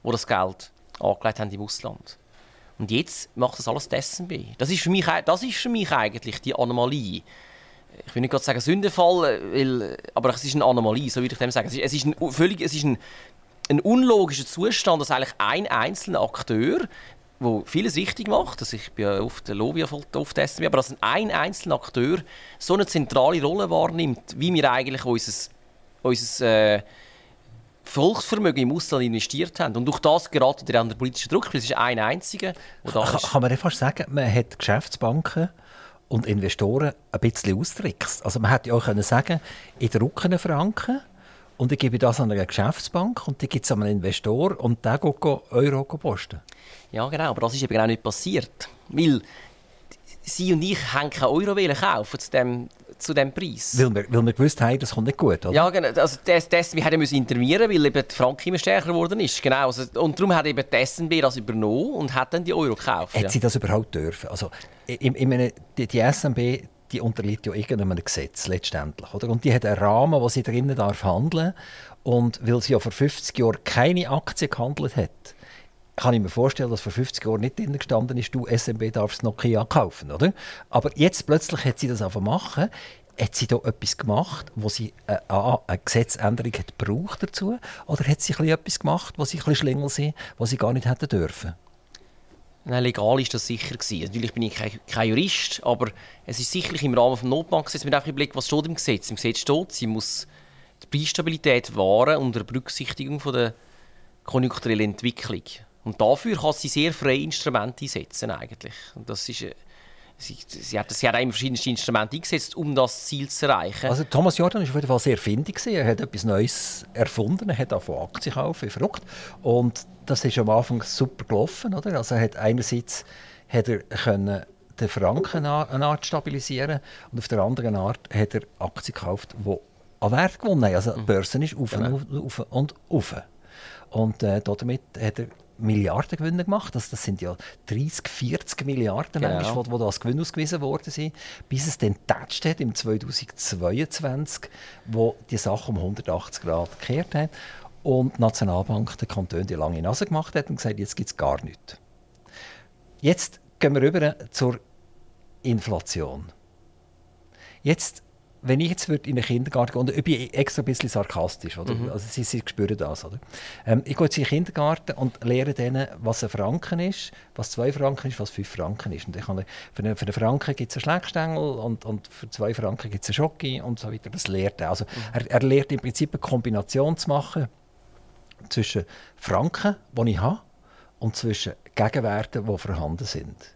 die das Geld angelegt haben im Ausland. Und jetzt macht das alles die SNB. Das ist für mich, das ist für mich eigentlich die Anomalie. Ich will nicht sagen Sündenfall, weil, aber es ist eine Anomalie, so würde ich dem sagen. Es ist, es ist ein völlig, es ist ein, ein unlogischer Zustand, dass eigentlich ein einzelner Akteur, der vieles richtig macht, also ich bin ja oft Lobby auf der SNB, aber dass ein einzelner Akteur so eine zentrale Rolle wahrnimmt, wie wir eigentlich unser, unser äh, Volksvermögen im Ausland investiert haben. Und durch das gerät er an den politischen Druck, weil es ist ein einziger, Kann, kann man dann fast sagen, man hat Geschäftsbanken und Investoren ein bisschen austrickst. Also man hätte ja auch können sagen, ich drucke einen Franken und ich gebe das an eine Geschäftsbank und die gibt es an einen Investor und der geht Euro posten. Ja, genau, aber das ist eben genau nicht passiert. Weil Sie und ich haben keinen Euro kaufen zu dem, zu dem Preis. Weil wir, weil wir gewusst haben, das kommt nicht gut, oder? Ja, genau. Also das, das, wir hätten müssen intervenieren weil eben die Franken immer stärker geworden ist. Genau. Also, und darum hat eben die SNB das übernommen und hat dann die Euro gekauft. Hat ja. sie das überhaupt dürfen? Also, ich, ich meine, die, die SMB die unterliegt ja irgendeinem Gesetz letztendlich. Oder? Und die hat einen Rahmen, wo sie drinnen darf handeln Und weil sie ja vor 50 Jahren keine Aktien gehandelt hat, kann ich mir vorstellen, dass vor 50 Jahren nicht drin gestanden ist, du SMB darfst Nokia kaufen, oder? Aber jetzt plötzlich hat sie das einfach machen. Hat sie da etwas gemacht, wo sie äh, eine Gesetzänderung hat gebraucht dazu? Oder hat sie etwas gemacht, wo sie ein Schlingel sind, was sie gar nicht hätten dürfen? Nein, legal ist das sicher gewesen. Natürlich bin ich kein, kein Jurist, aber es ist sicherlich im Rahmen des Notbankgesetzes. Mit im Blick, was steht im Gesetz? Im Gesetz steht, sie muss die Preisstabilität wahren unter Berücksichtigung von der konjunkturellen Entwicklung. Und dafür kann sie sehr freie Instrumente einsetzen eigentlich. Und das ist, äh, sie, sie, hat, sie hat auch verschiedenste Instrumente eingesetzt, um das Ziel zu erreichen. Also Thomas Jordan war auf jeden Fall sehr findig. Er hat etwas Neues erfunden. Er hat auch von Aktien kaufen, verrückt. Und das ist am Anfang super gelaufen. Oder? Also er hat einerseits hat er können den Franken eine Art stabilisieren und auf der anderen Art hat er Aktien gekauft, die an Wert gewonnen haben. Also die mhm. Börse ist auf, genau. auf, auf und auf. Und äh, damit hat er Milliardengewinne gemacht. Also das sind ja 30, 40 Milliarden, genau. manchmal, die, als Gewinn ausgewiesen worden sind. Bis es dann getatscht hat im 2022, wo die Sache um 180 Grad gekehrt hat und die Nationalbank den Kanton die lange Nase gemacht hat und gesagt, jetzt gibt es gar nichts. Jetzt gehen wir rüber zur Inflation. Jetzt wenn ich jetzt in den Kindergarten gehe, und ich bin extra ein bisschen sarkastisch, oder? Mhm. Also sie, sie spüren das, oder? Ähm, ich gehe jetzt in den Kindergarten und lehre denen, was ein Franken ist, was zwei Franken ist, was fünf Franken ist. Und ich kann, für, einen, für einen Franken gibt es einen Schleckstängel und, und für zwei Franken gibt es einen Schoki und so weiter. Das lehrt er. Also mhm. er, er lehrt im Prinzip eine Kombination zu machen zwischen Franken, die ich habe, und zwischen Gegenwerten, die vorhanden sind.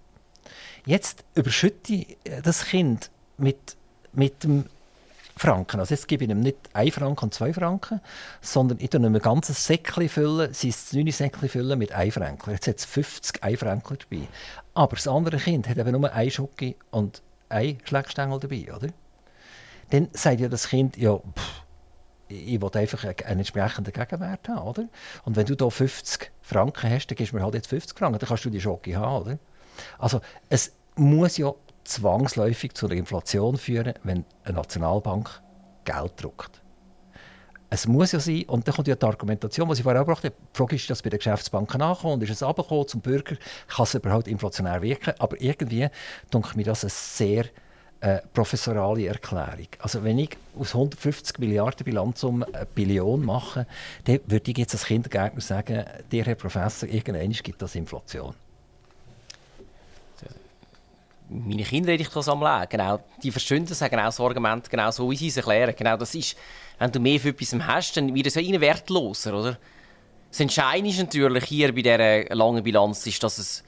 Jetzt überschütte ich das Kind mit, mit dem Franken. Also jetzt gebe ich ihm nicht 1 Franken und 2 Franken, sondern ich fülle ihm ein ganzes Säckchen, füllen, sein 9 Säckchen füllen mit 1 Franken. Jetzt hat es 50 1 Franken dabei. Aber das andere Kind hat eben nur ein Schoki und ein Schleckstängel dabei, oder? Dann sagt ja das Kind, ja, pff, ich will einfach einen entsprechenden Gegenwert haben, oder? Und wenn du hier 50 Franken hast, dann gibst du mir halt jetzt 50 Franken, dann kannst du die Schoki haben, oder? Also es muss ja zwangsläufig zu einer Inflation führen, wenn eine Nationalbank Geld druckt. Es muss ja sein, und dann kommt ja die Argumentation, die ich vorher auch gebracht habe, die Frage ist, dass bei den Geschäftsbanken ankommt, ist es abgekommen zum Bürger, kann es überhaupt inflationär wirken, aber irgendwie denke mir das eine sehr äh, professorale Erklärung. Also wenn ich aus 150 Milliarden Bilanz um eine Billion mache, dann würde ich jetzt als Kindergärtner sagen, der Herr Professor, irgendwann gibt das Inflation meine Kinder rede ich das am Leben. Genau, die verstehen das, auch das Argument genau so, wie sie es erklären. Genau, das ist, wenn du mehr für etwas hast, dann wird es ja ihnen wertloser, oder? Das Entscheidende ist natürlich hier bei dieser langen Bilanz, ist, dass es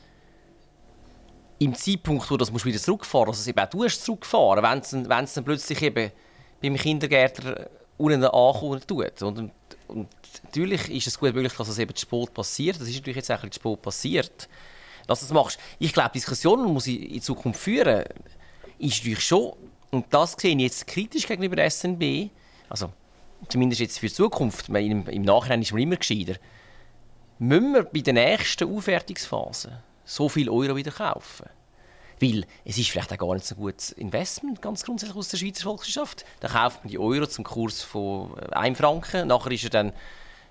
im Zeitpunkt, wo du wieder zurückfahren musst, also eben auch du hast zurückfahren, wenn es, wenn es dann plötzlich eben beim Kindergärtner unten ankommen tut. Und, und natürlich ist es gut möglich, dass das eben zu spät passiert. Das ist natürlich jetzt auch ein bisschen zu spät passiert dass du das machst. Ich glaube, Diskussionen muss ich in Zukunft führen, ist natürlich schon, und das sehe ich jetzt kritisch gegenüber der SNB, also zumindest jetzt für die Zukunft, im, im Nachhinein ist man immer gescheiter, müssen wir bei der nächsten Aufwertungsphase so viel Euro wieder kaufen. Weil es ist vielleicht auch gar nicht so ein gutes Investment, ganz grundsätzlich aus der Schweizer Volkswirtschaft. Da kauft man die Euro zum Kurs von 1 Franken, nachher ist er dann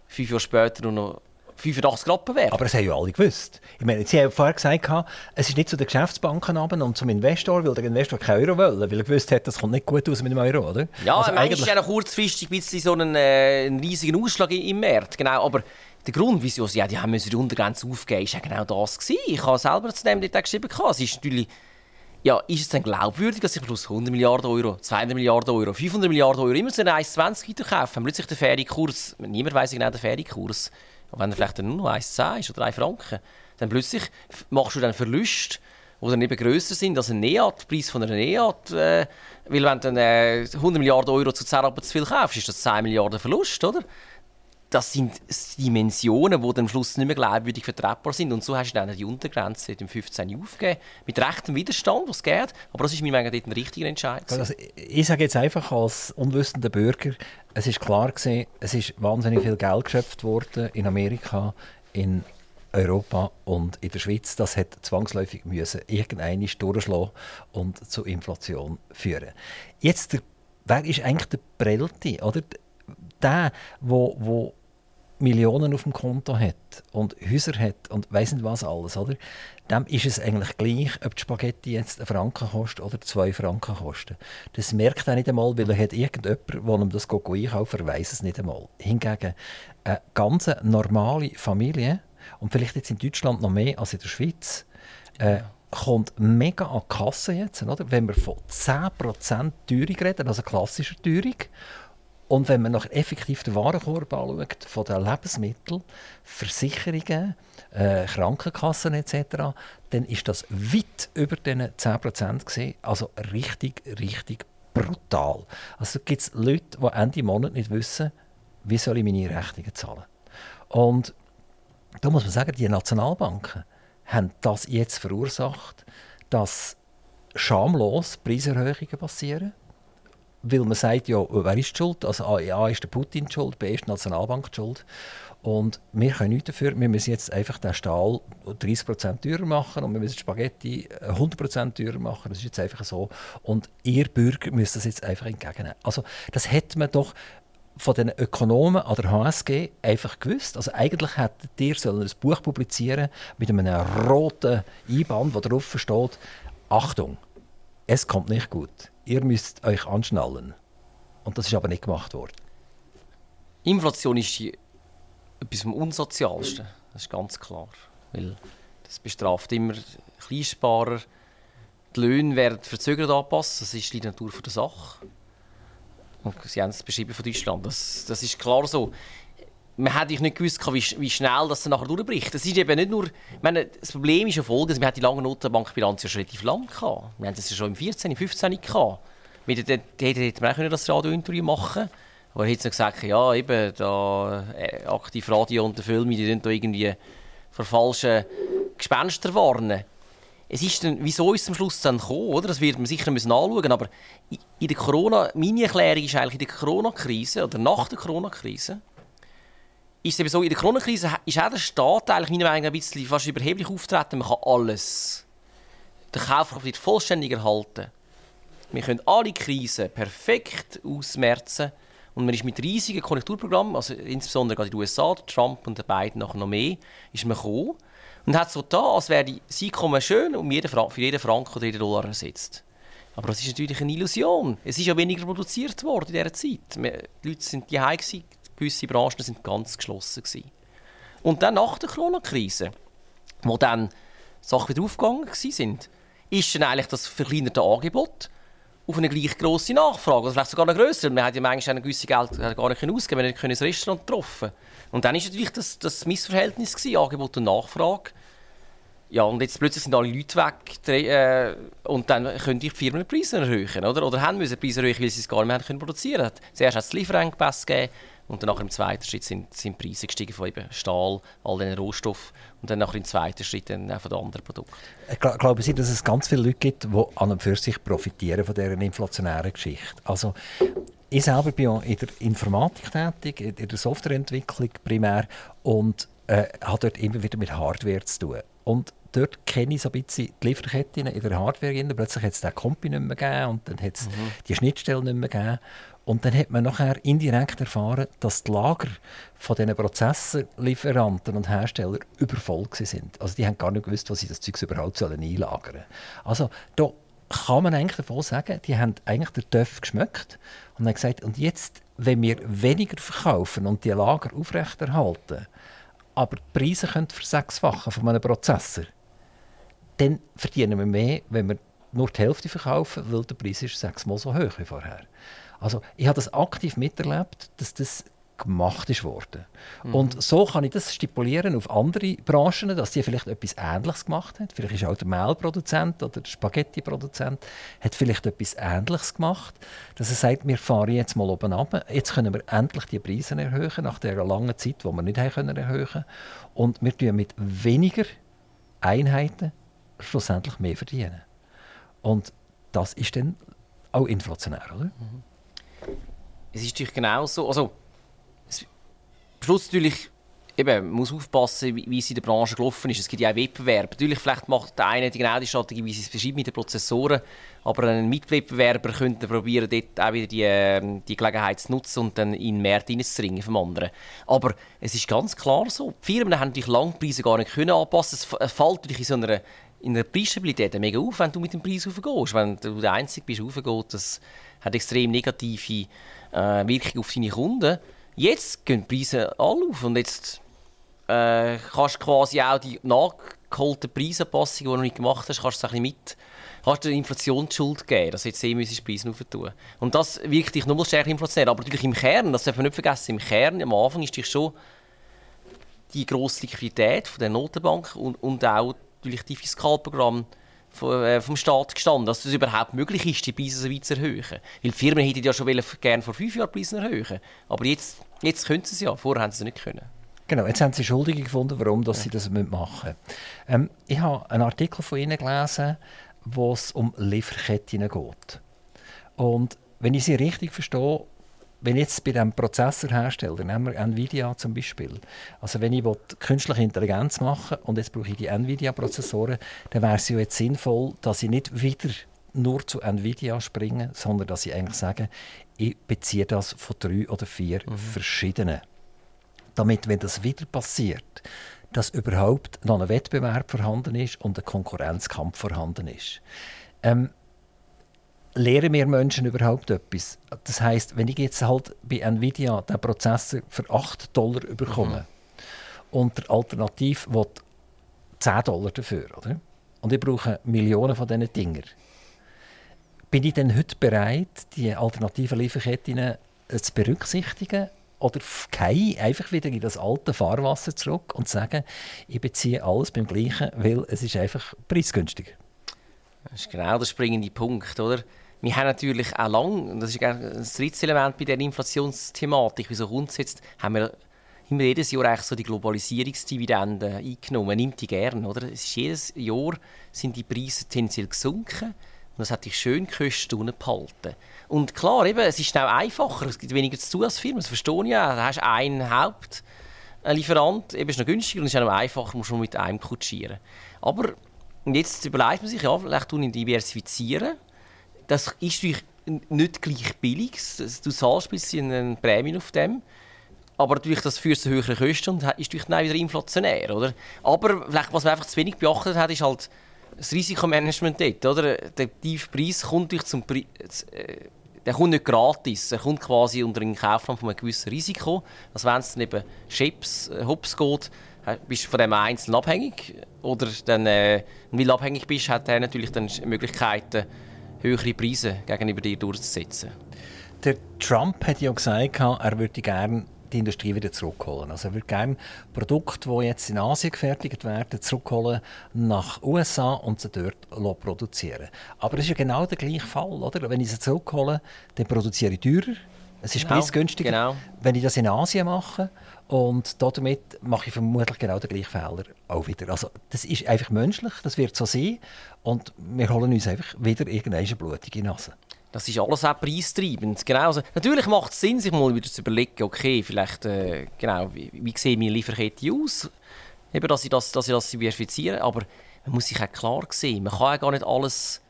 fünf Jahre später nur noch 85 Rappen wert. Aber das haben ja alle gewusst. Ich meine, Sie haben vorher gesagt, es ist nicht zu den Geschäftsbanken runter und zum Investor, weil der Investor keinen Euro wollte, weil er gewusst hat, das kommt nicht gut aus mit dem Euro, oder? Ja, also eigentlich ist ja noch kurzfristig ein bisschen so einen, äh, einen riesigen Ausschlag im Markt, genau, aber der Grund, wieso sie ja, die haben die Untergrenze aufgeben, war ja genau das gewesen. Ich habe selber zu dem Detail geschrieben, es ist natürlich ja, ist es denn glaubwürdig, dass ich plus 100 Milliarden Euro, 200 Milliarden Euro, 500 Milliarden Euro immer so eine 1,20 weiterkaufen? Plötzlich der faire Kurs, niemand weiß genau den faire Kurs. Und wenn er vielleicht nur noch 1,10 ist oder 1 Franken, dann plötzlich machst du dann Verluste, die dann eben grösser sind als ein NEAT, der Preis von einer NEAT. Äh, weil wenn du dann äh, 100 Milliarden Euro zu 10 Rappen zu viel kaufst, ist das 10 Milliarden Verlust, oder? Das sind Dimensionen, die am Schluss nicht mehr glaubwürdig vertretbar sind. Und so hast du dann die Untergrenze im 15 aufgegeben. Mit rechtem Widerstand, was es geht. Aber das ist mir dort ein richtiger Entscheid. Also ich sage jetzt einfach als unwissender Bürger, es ist klar gewesen, es ist wahnsinnig viel Geld geschöpft worden in Amerika, in Europa und in der Schweiz. Das hat zwangsläufig müssen irgendeine durchschlagen und zu Inflation führen. Jetzt der, wer ist eigentlich der Prellte, oder? Der, wo, wo Millionen auf dem Konto hat und Häuser hat und weiss nicht was alles, oder? Dem ist es eigentlich gleich, ob die Spaghetti jetzt einen Franken kostet oder zwei Franken kosten. Das merkt er nicht einmal, weil er hat irgendjemand, der ihm das einkauft, weiss es nicht einmal. Hingegen eine ganz normale Familie, und vielleicht jetzt in Deutschland noch mehr als in der Schweiz, äh, kommt mega an die Kasse jetzt, oder? wenn wir von 10% Teuerung reden, also klassischer Teuerung, Und wenn man noch effektiv den Warenkorb anschaut, von den Lebensmitteln, Versicherungen, äh, Krankenkassen etc., dann ist das weit über den 10% gewesen. Also richtig, richtig brutal. Also gibt es Leute, die Ende Monat nicht wissen, wie soll ich meine Rechnungen zahlen. Und da muss man sagen, die Nationalbanken haben das jetzt verursacht, dass schamlos Preiserhöhungen passieren. Weil man sagt, ja, wer ist schuld? Also A, ist der Putin schuld, B ist die Nationalbank schuld. Und wir können nichts dafür. Wir müssen jetzt einfach den Stahl 30% teurer machen und wir müssen Spaghetti 100% teurer machen. Das ist jetzt einfach so. Und ihr Bürger müsst das jetzt einfach entgegennehmen. Also das hätte man doch von den Ökonomen an der HSG einfach gewusst. Also eigentlich hättet ihr ein Buch publizieren mit einem roten Einband, wo drauf steht, Achtung, es kommt nicht gut. Ihr müsst euch anschnallen. Und das ist aber nicht gemacht worden. Inflation ist etwas vom Unsozialsten. Das ist ganz klar. Weil das bestraft immer Kleinsparer. Die Löhne werden verzögert angepasst. Das ist die Natur der Sache. Und Sie haben es beschrieben von Deutschland. Das, das ist klar so. Man hätte nicht gewusst, wie, wie schnell das dann nachher durchbricht. Das ist eben nicht nur... Meine, das Problem ist ja folgendes. Wir hatten die lange Notenbankbilanz ja schon relativ lang gehabt. Wir haben das ja schon im 14, im 15 gehabt. Wir hätten auch das Radio-Interview machen können. Aber er hat gesagt, ja, eben, da äh, aktiv Radio und der Film, die da irgendwie vor falschen Gespenstern warnen. Es ist dann, wieso ist es am Schluss dann gekommen, oder? Das wird man sicher müssen anschauen, aber in der Corona, meine Erklärung ist eigentlich in der Corona-Krise oder nach der Corona-Krise, ist es eben so, in der Corona-Krise ist auch der Staat eigentlich meiner Meinung nach ein bisschen fast überheblich auftreten. Man kann alles. Der Kaufkraft wird vollständig erhalten. Wir können alle Krisen perfekt ausmerzen und man ist mit riesigen Konjunkturprogrammen, also insbesondere gerade in den USA, Trump und der Biden nachher noch mehr, ist man gekommen und hat so da, als wäre das Einkommen schön und für jeden Franken oder jeden Dollar ersetzt. Aber das ist natürlich eine Illusion. Es ist ja weniger produziert worden in dieser Zeit. Die Leute sind die gewisse Branchen sind ganz geschlossen gewesen. Und dann nach der Corona-Krise, wo dann Sachen wieder aufgegangen sind, ist dann eigentlich das verkleinerte Angebot auf eine gleich grosse Nachfrage, oder vielleicht sogar eine größere. Man hat ja manchmal ein gewisses Geld gar nicht ausgeben, man konnte ins Restaurant getroffen. Und dann war natürlich das, das Missverhältnis gewesen, Angebot und Nachfrage. Ja, und jetzt plötzlich sind alle Leute weg äh, und dann können die Firmen die Preise erhöhen, oder? Oder haben müssen Preise erhöhen, weil sie es gar nicht mehr produzieren können. Zuerst hat es Lieferengpässe gegeben und dann im zweiten Schritt sind, sind die Preise gestiegen von eben Stahl, all diesen Rohstoffen und dann nachher im zweiten Schritt dann auch von den anderen Produkten. Ich glaube Sie, dass es ganz viele Leute gibt, die an und für sich profitieren von dieser inflationären Geschichte? Also ich selber bin ja in der Informatik tätig, in der Softwareentwicklung primär und äh, habe dort immer wieder mit Hardware zu tun. Und dort kenne ich so ein bisschen die Lieferketten in der Hardware. Plötzlich hat es den Kompi nicht mehr gegeben und dann hat es mhm. die Schnittstelle nicht mehr gegeben. Und dann hat man nachher indirekt erfahren, dass die Lager von diesen Prozessorlieferanten und Herstellern übervoll sind. Also die haben gar nicht gewusst, was sie das Zeug überhaupt einlagern sollen. Also da kann man eigentlich davon sagen, die haben eigentlich den Töff geschmeckt und haben gesagt, und jetzt, wenn wir weniger verkaufen und die Lager aufrechterhalten, aber die Preise können versechsfachen von einem Prozessor, dann verdienen wir mehr, wenn wir nur die Hälfte verkaufen, weil der Preis ist sechsmal so hoch wie vorher. Also ich habe das aktiv miterlebt, dass das gemacht ist worden. Mhm. Und so kann ich das stipulieren auf andere Branchen, dass die vielleicht etwas Ähnliches gemacht haben. Vielleicht ist auch der Mehlproduzent oder der Spaghetti-Produzent hat vielleicht etwas Ähnliches gemacht, dass er sagt, wir fahren jetzt mal oben ab, jetzt können wir endlich die Preise erhöhen, nach der langen Zeit, wo wir nicht haben können erhöhen und wir tun mit weniger Einheiten schlussendlich mehr verdienen. Und das ist dann auch inflationär, oder? Mhm es ist natürlich genau so. Also, es, Schluss natürlich, eben, man muss aufpassen, wie, wie, es in der Branche gelaufen ist. Es gibt ja auch Wettbewerb. Natürlich, vielleicht macht der eine genau die Strategie, wie sie es beschreibt mit den Prozessoren, aber ein Mitwettbewerber könnte probieren, dort auch wieder die, ähm, die Gelegenheit zu nutzen und dann in den Markt reinzuringen vom anderen. Aber es ist ganz klar so, die Firmen haben natürlich lange Preise gar nicht können anpassen. Es fällt natürlich in so einer in der Preisstabilität mega auf, wenn du mit dem Preis raufgehst. Wenn du der Einzige bist, der raufgeht, hat extrem negative äh, Wirkung auf deine Kunden. Jetzt gehen die Preise alle auf und jetzt äh, kannst du quasi auch die nachgeholten Preisanpassungen, die du noch nicht gemacht hast, kannst du ein bisschen mit hast du der Inflation Schuld gegeben, dass jetzt eh die Preise tun. Und das wirkt dich nochmal stärker inflationär. Aber natürlich im Kern, das darf man nicht vergessen, im Kern, am Anfang ist dich schon die grosse Liquidität von der Notenbank und, und auch natürlich die Fiskalprogramme äh, vom Staat gestanden, dass es überhaupt möglich ist, die Preise so weit zu erhöhen. Weil Firmen hätten ja schon gerne vor fünf Jahren die Preise erhöhen Aber jetzt, jetzt können sie es ja, vorher haben sie es nicht können. Genau, jetzt haben Sie Schuldige gefunden, warum dass ja. Sie das machen müssen. Ähm, ich habe einen Artikel von Ihnen gelesen, wo es um Lieferketten geht. Und wenn ich Sie richtig verstehe, wenn jetzt bei dem Prozessorhersteller, nehmen wir Nvidia zum Beispiel, also wenn ich künstliche Intelligenz machen und jetzt brauche ich die Nvidia-Prozessoren, dann wäre es ja jetzt sinnvoll, dass ich nicht wieder nur zu Nvidia springe, sondern dass ich eigentlich sage, ich beziehe das von drei oder vier mhm. verschiedenen. Damit, wenn das wieder passiert, dass überhaupt noch ein Wettbewerb vorhanden ist und ein Konkurrenzkampf vorhanden ist. Ähm, lehren wir Menschen überhaupt etwas? Das heißt, wenn ich jetzt halt bei Nvidia den Prozessor für 8 Dollar bekomme mhm. und der Alternativ will 10 Dollar dafür, oder? und ich brauche Millionen von diesen Dingen, bin ich denn heute bereit, die alternativen Lieferketten äh, zu berücksichtigen? Oder gehe einfach wieder in das alte Fahrwasser zurück und sagen, ich beziehe alles beim Gleichen, weil es ist einfach preisgünstiger? Das ist genau der springende Punkt, oder? Wir haben natürlich auch lange, und das ist das dritte Element bei der Inflationsthematik, wieso kommt jetzt, haben wir immer jedes Jahr eigentlich so die Globalisierungsdividenden eingenommen. Man nimmt die gerne, oder? Es ist jedes Jahr sind die Preise tendenziell gesunken und das hat die schön Kosten behalten. Und klar, eben, es ist auch einfacher, es gibt weniger zu tun als Firmen, das verstehe ich auch. Du hast einen Hauptlieferant, eben ist noch günstiger und es ist auch noch einfacher, musst du mit einem kutschieren. Aber jetzt überlegt man sich, ja, vielleicht diversifizieren das ist nicht gleich billig. Du zahlst ein bisschen eine Prämie auf dem. Aber natürlich, das führt zu höheren Kosten und ist natürlich dann wieder inflationär. Oder? Aber vielleicht, was man einfach zu wenig beachtet hat, ist halt das Risikomanagement dort. Oder? Der tiefe Preis kommt durch zum Pre äh, der kommt nicht gratis. Er kommt quasi unter den Kaufnahmen von einem gewissen Risiko. Also wenn es dann eben Chips, äh, Hops geht, bist du von dem Einzelnen abhängig. Oder dann, äh, weil du abhängig bist, hat er natürlich dann Möglichkeiten, höhere Preise gegenüber dir durchzusetzen. Der Trump hat ja gesagt, er würde gerne die Industrie wieder zurückholen. Also er würde gerne Produkte, die jetzt in Asien gefertigt werden, zurückholen nach USA und sie dort produzieren. Aber es ist ja genau der gleiche Fall, oder? Wenn ich sie zurückhole, dann produziere ich teurer. Es ist genau, preisgünstiger, genau. wenn ich das in Asien mache. Und damit mache ich vermutlich genau den gleichen Fehler auch wieder. Also das ist einfach menschlich, das wird so sein. Und wir holen uns einfach wieder irgendeine blutige Nase. Das ist alles auch preistreibend. Genau. Also, natürlich macht es Sinn, sich mal wieder zu überlegen, okay, vielleicht, äh, genau, wie, wie sieht meine Lieferkette aus? Eben, dass ich das, dass ich das diversifiziere. Aber man muss sich auch klar sehen, man kann ja gar nicht alles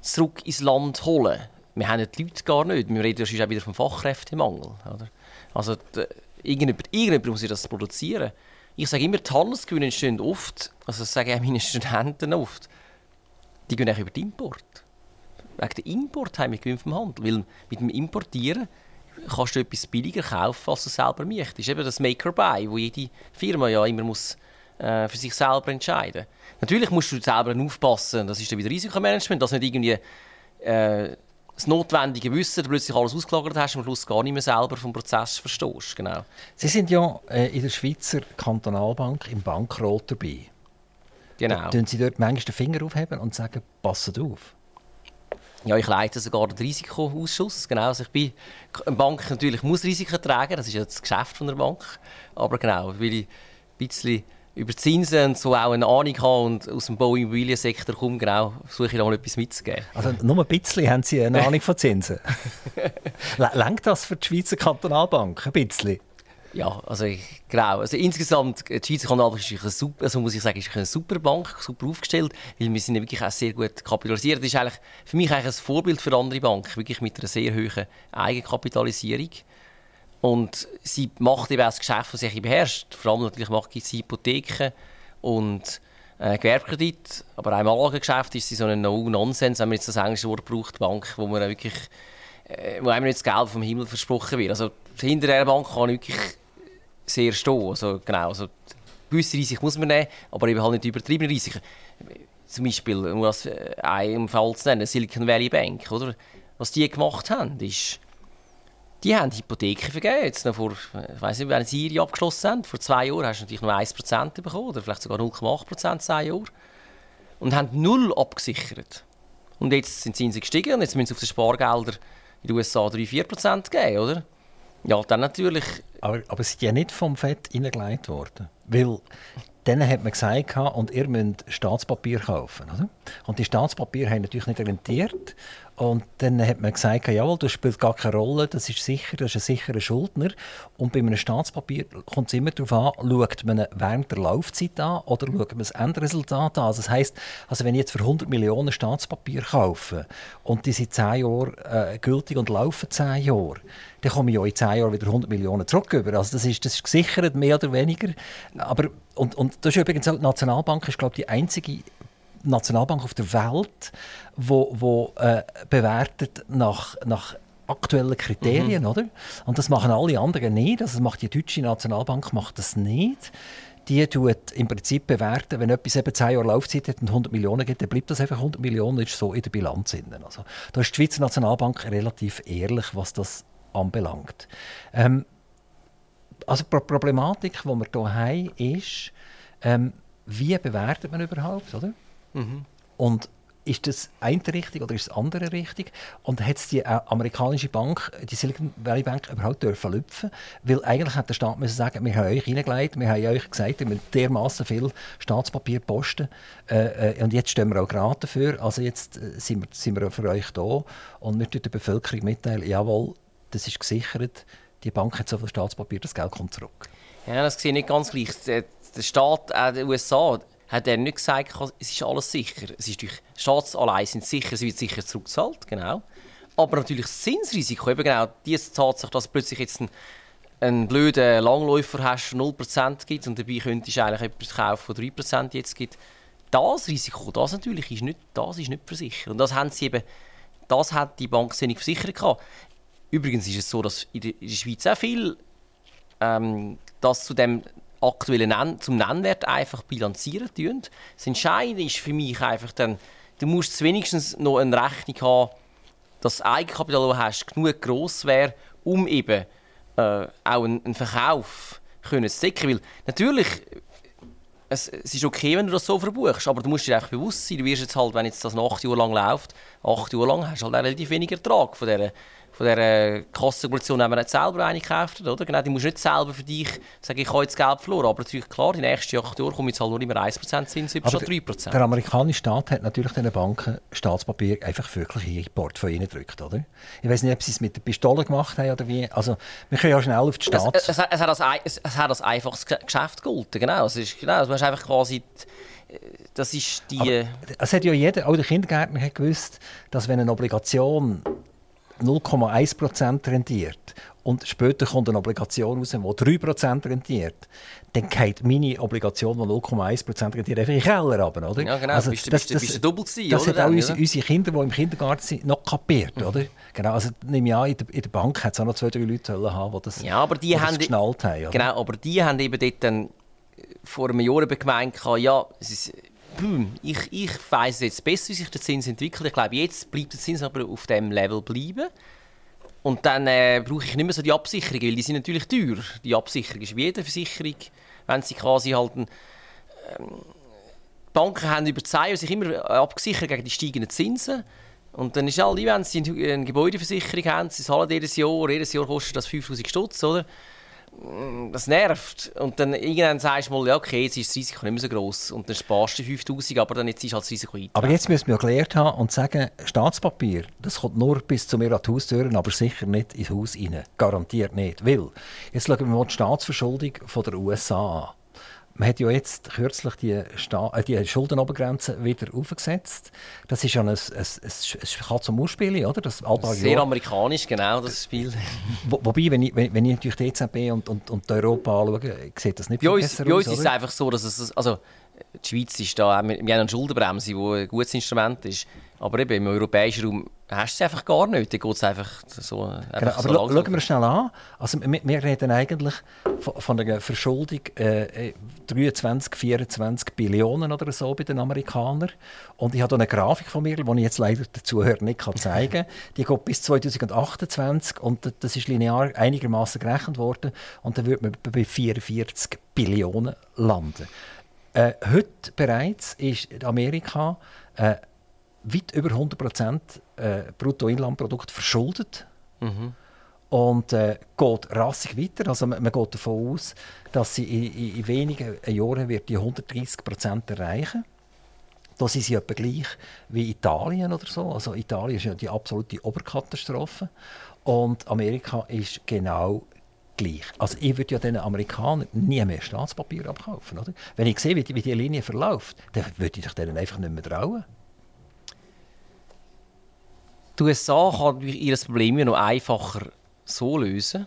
zurück ins Land holen. Wir haben die Leute gar nicht. Wir reden ja auch wieder vom Fachkräftemangel. Oder? Also, die, irgendjemand, irgendjemand muss das produzieren. Ich sage immer, die Handelsgewinne entstehen oft, also das sage ich auch meinen Studenten oft, die gehen über den Import. Wegen dem Import haben wir Gewinn vom Handel. Weil mit dem Importieren kannst du etwas billiger kaufen, als du selber möchtest. Eben das Make or Buy, wo jede Firma ja immer muss, äh, für sich selber entscheiden muss. Natürlich musst du selber aufpassen, das ist dann wieder Risikomanagement, dass nicht irgendwie äh, das notwendige Wissen, du plötzlich alles ausgelagert hast und am Schluss gar nicht mehr selber vom Prozess verstehst. Genau. Sie sind ja äh, in der Schweizer Kantonalbank im Bankrot dabei. Genau. Tun Sie dort manchmal den Finger aufheben und sagen, passet auf? Ja, ich leite sogar den Risikoausschuss. Genau, also ich bin, eine Bank natürlich muss Risiken tragen, das ist ja das Geschäft von der Bank. Aber genau, weil ich ein bisschen über Zinsen und so auch eine Ahnung habe und aus dem Bauimmobiliensektor komme, genau, versuche ich da mal etwas mitzugeben. Also nur ein bisschen haben Sie eine Ahnung von Zinsen? Längt das für die Schweizer Kantonalbank ein bisschen? Ja, also ich, genau. Also insgesamt, die Schweizer Kantonalbank ist eine super, also muss ich sagen, ist eine super Bank, super aufgestellt, weil wir sind wirklich auch sehr gut kapitalisiert. Das ist eigentlich für mich eigentlich ein Vorbild für andere Banken, wirklich mit einer sehr hohen Eigenkapitalisierung. Und sie macht eben auch das Geschäft, das sie beherrscht. Vor allem natürlich macht sie Hypotheken und äh, Gewerbekredit. Aber auch im Anlagegeschäft ist sie so ein No-Nonsense, wenn man jetzt das englische Wort braucht, Bank, wo man wirklich äh, wo einem nicht das Geld vom Himmel versprochen wird. Also hinter dieser Bank kann ich wirklich sehr stehen. Also, genau, also, gewisse Risiken muss man nehmen, aber eben halt nicht übertriebene Risiken. zum Beispiel, um das äh, einen Fall zu nennen, Silicon Valley Bank, oder? Was die gemacht haben, ist, die haben Hypotheken vergeben. Jetzt noch vor, ich weiß nicht, wenn sie ihre abgeschlossen haben, vor zwei Jahren hast du natürlich nur 1% bekommen, oder vielleicht sogar 0,8% in zwei Jahren. Und haben null abgesichert. Und jetzt sind die Zinsen gestiegen und jetzt müssen sie auf die Spargelder in den USA 3-4% geben, oder? Ja, dann natürlich. Aber, aber sie sind ja nicht vom Fett hineingelegt worden. Weil dann hat man gesagt, und ihr müsst Staatspapier kaufen. Oder? Und die Staatspapiere haben natürlich nicht rentiert. Und dann hat man gesagt, jawohl, das spielt gar keine Rolle, das ist sicher, das ist ein sicherer Schuldner. Und bei einem Staatspapier kommt es immer darauf an, schaut man während der Laufzeit an oder schaut man das Endresultat an. Also das heisst, also wenn ich jetzt für 100 Millionen Staatspapier kaufe und die sind 10 Jahre äh, gültig und laufen 10 Jahre, dann komme ich ja in 10 Jahren wieder 100 Millionen zurück. Also das ist, das ist gesichert, mehr oder weniger. Aber, und, und das ist übrigens die Nationalbank ist, glaube ich, die einzige Nationalbank auf der Welt, wo, wo äh, bewertet nach, nach aktuellen Kriterien, mhm. oder? Und das machen alle anderen nicht. Also das macht die deutsche Nationalbank macht das nicht. Die tut im Prinzip bewerten, wenn etwas eben 10 Jahre Laufzeit hat und 100 Millionen gibt, dann bleibt das einfach 100 Millionen, ist so in der Bilanz. Also, da ist die Schweizer Nationalbank relativ ehrlich, was das anbelangt. Ähm, also die Problematik, die wir hier haben, ist, ähm, wie bewertet man überhaupt, oder? Mhm. Und ist das eine richtig oder ist das andere richtig? Und hat die äh, amerikanische Bank, die Silicon Valley Bank, überhaupt dürfen lüpfen? Weil eigentlich hat der Staat müssen sagen, wir haben euch hineingelegt, wir haben euch gesagt, wir müssen dermaßen viel Staatspapier posten äh, äh, und jetzt stehen wir auch gerade dafür. Also jetzt äh, sind, wir, sind wir für euch da und wir tun der Bevölkerung mitteilen, jawohl, das ist gesichert, die Bank hat so viel Staatspapier, das Geld kommt zurück. Ja, das sehe ich nicht ganz gleich. Der Staat, äh, der USA, hat er nicht gesagt, es ist alles sicher. Es ist durch Staatsanleihen sind sicher, es wird sicher zurückgezahlt, genau. Aber natürlich das Zinsrisiko, eben genau diese Tatsache, dass plötzlich jetzt ein, blöden Langläufer hast, 0% gibt und dabei könntest du eigentlich etwas kaufen, das 3% jetzt gibt. Das Risiko, das natürlich ist nicht, das ist nicht versichert. Und das haben sie eben, das hat die Bank nicht versichert gehabt. Übrigens ist es so, dass in der Schweiz auch viel ähm, das zu dem aktuellen Nen zum Nennwert einfach bilanzieren tun. Das Entscheidende ist für mich einfach dann, du musst wenigstens noch eine Rechnung haben, dass das Eigenkapital, das du hast, genug gross wäre, um eben äh, auch einen, einen Verkauf können zu decken. Weil natürlich, es, es, ist okay, wenn du das so verbuchst, aber du musst dir echt bewusst sein, du wirst jetzt halt, wenn jetzt das acht Jahre lang läuft, acht Jahre lang hast du halt relativ wenig Ertrag von dieser von dieser Kassenkollektion haben wir nicht selber eine gekauft, oder? Genau, die musst du nicht selber für dich sagen, ich habe jetzt Geld verloren. Aber natürlich, klar, die nächsten Jahre kommen jetzt halt nur immer 1% Zins über statt 3%. Der amerikanische Staat hat natürlich den Banken Staatspapier einfach wirklich in ihr Portfolio gedrückt, oder? Ich weiß nicht, ob sie es mit der Pistole gemacht haben oder wie. Also, wir können ja schnell auf die Staats... Es, es, es, hat, als, es, es hat als einfaches Geschäft gegolten, genau. Es ist, genau, du hast einfach quasi... Das ist die... Aber es hat ja jeder, auch der Kindergärtner hat gewusst, dass wenn eine Obligation 0,1% rentiert und später kommt eine Obligation raus, die 3% rentiert, dann geht meine Obligation, die 0,1% rentiert, einfach in den Keller runter, oder? Ja, genau. Also, bist, das, bist, bist du doppelt gewesen, Das oder? hat auch unsere, unsere, Kinder, die im Kindergarten sind, noch kapiert, mhm. oder? Genau, also nehme ich an, in der, in der Bank hat es auch noch zwei, drei Leute haben, die das, ja, aber die die haben, das geschnallt haben. Oder? Genau, aber die haben eben dort dann vor einem Jahr gemeint, ja, es ist hm, ich, ich weiss jetzt besser, wie sich der Zins entwickelt. Ich glaube, jetzt bleibt der Zins aber auf dem Level bleiben. Und dann äh, brauche ich nicht mehr so die Absicherung, weil die sind natürlich teuer. Die Absicherung ist wie jede Versicherung, wenn sie quasi halt ein, ähm, Banken haben über die Jahre sich immer äh, abgesichert gegen die steigenden Zinsen. Und dann ist alle, wenn sie eine Gebäudeversicherung haben, sie zahlen jedes Jahr, jedes Jahr kostet das 5000 Stutz, oder? Mm, das nervt. Und dann irgendwann sagst du mal, ja, okay, jetzt ist das Risiko nicht mehr so groß und dann sparst du 5000, aber dann jetzt ist halt das Risiko eingetreten. Aber jetzt müssen wir gelernt haben und sagen, Staatspapier, das kommt nur bis zu mir an die Haustüren, aber sicher nicht ins Haus rein. Garantiert nicht. Weil, jetzt schauen wir mal die Staatsverschuldung von der USA an. Man hat ja jetzt kürzlich die, Sta äh, die Schuldenobergrenze wieder aufgesetzt. Das ist ja ein, ein, ein, ein Katz- und Maus-Spiel, oder? Das Sehr Jahr. amerikanisch, genau, das Spiel. Wo, wobei, wenn ich, wenn, wenn ich natürlich die EZB und, und, und Europa anschaue, sieht das nicht viel besser bei uns aus, ist es einfach so, dass es... Also, die Schweiz ist da, wir haben eine Schuldenbremse, die ein gutes Instrument ist. Aber eben im europäischen Raum hast du es einfach gar nicht. Da geht es einfach so. Einfach genau, aber so schauen wir schnell an. Also, wir, wir reden eigentlich von, von einer Verschuldung äh, 23, 24 Billionen oder so bei den Amerikanern. Und ich habe eine Grafik von mir, die ich jetzt leider den Zuhörern nicht zeigen kann. Die geht bis 2028 und das ist linear einigermaßen gerechnet worden. Und dann würde man bei 44 Billionen landen. Äh, heute bereits ist Amerika äh, weit über 100 Prozent äh, Bruttoinlandprodukt verschuldet. Mhm. Und äh, geht rassig weiter. Also man, man, geht davon aus, dass sie in, in, wenigen Jahren wird die 130 Prozent erreichen da sind sie etwa gleich wie Italien oder so. Also Italien ist ja die absolute Oberkatastrophe. Und Amerika ist genau gleich. Also ich würde ja den Amerikanern nie mehr Staatspapier abkaufen. Oder? Wenn ich sehe, wie die, wie die Linie verläuft, dann würde ich denen einfach nicht mehr trauen. Die USA kann ihr Problem ja noch einfacher so lösen.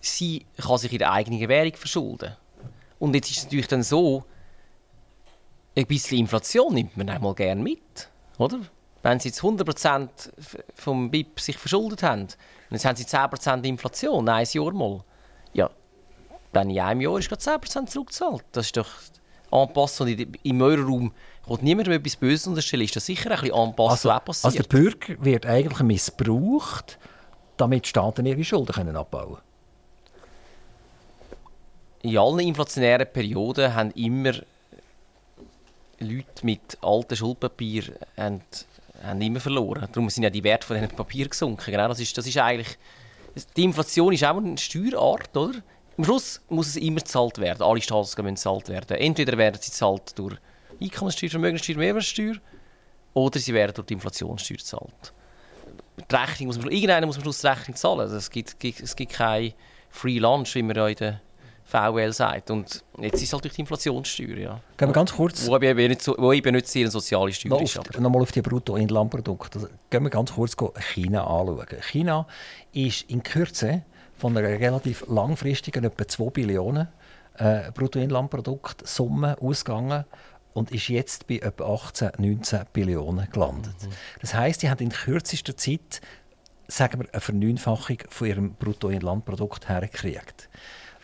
Sie kann sich ihre eigene Währung verschulden. Und jetzt ist es natürlich dann so, ein bisschen Inflation nimmt man einmal gerne mit, oder? Wenn sie jetzt 100% vom BIP sich verschuldet haben, und jetzt haben sie 10% Inflation, ein Jahr mal, ja, dann in einem Jahr ist gerade 10% zurückgezahlt. Das ist doch Anpassung im Euroraum kommt niemandem etwas Böses unterstellen. Ist das sicher ein bisschen Anpassung also, passiert? Also der Bürger wird eigentlich missbraucht, damit Staaten ihre Schulden können abbauen In allen inflationären Perioden haben immer Leute mit alten Schuldpapier haben, haben immer verloren. Darum sind ja die Werte von diesen Papier gesunken. Genau, das ist, das ist eigentlich... Die Inflation ist auch eine Steuerart, oder? Am Schluss muss es immer gezahlt werden. Alle Staatsgaben müssen gezahlt werden. Entweder werden sie gezahlt durch Einkommenssteuer, Vermögenssteuer, Mehrwertsteuer oder sie werden durch die Inflationssteuer gezahlt. Die Rechnung muss man, irgendeiner muss am Schluss die Rechnung zahlen. Also es gibt, es gibt kein Free Lunch, wie man ja in der VL sagt. Und jetzt ist es halt durch die Inflationssteuer. Ja. Gehen wir ganz kurz. Wo eben nicht, so, wo eben nicht sehr eine soziale Steuer noch ist. Nochmal auf die Bruttoinlandprodukte. Also, gehen wir ganz kurz China anschauen. China ist in Kürze von einer relativ langfristigen, etwa 2 Billionen äh, Bruttoinlandprodukt Summe ausgegangen und ist jetzt bei etwa 18, 19 Billionen gelandet. Mhm. Das heißt, sie haben in kürzester Zeit sagen wir, eine Verneunfachung von ihrem Bruttoinlandprodukt hergekriegt.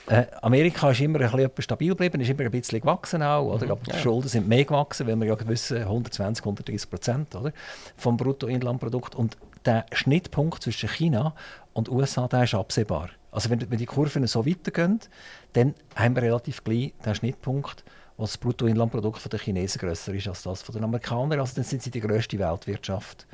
Äh, Amerika ist immer ein bisschen stabil geblieben, ist immer ein bisschen gewachsen auch, oder? Mhm, aber die ja. Schulden sind mehr gewachsen, weil wir ja wissen, 120, 130 Prozent vom Bruttoinlandprodukt. Und der Schnittpunkt zwischen China und USA, der ist absehbar. Also wenn, wenn die Kurven so weitergehen, dann haben wir relativ gleich den Schnittpunkt, wo das Bruttoinlandprodukt der Chinesen grösser ist als das der Amerikaner. Also dann sind sie die grösste Weltwirtschaft,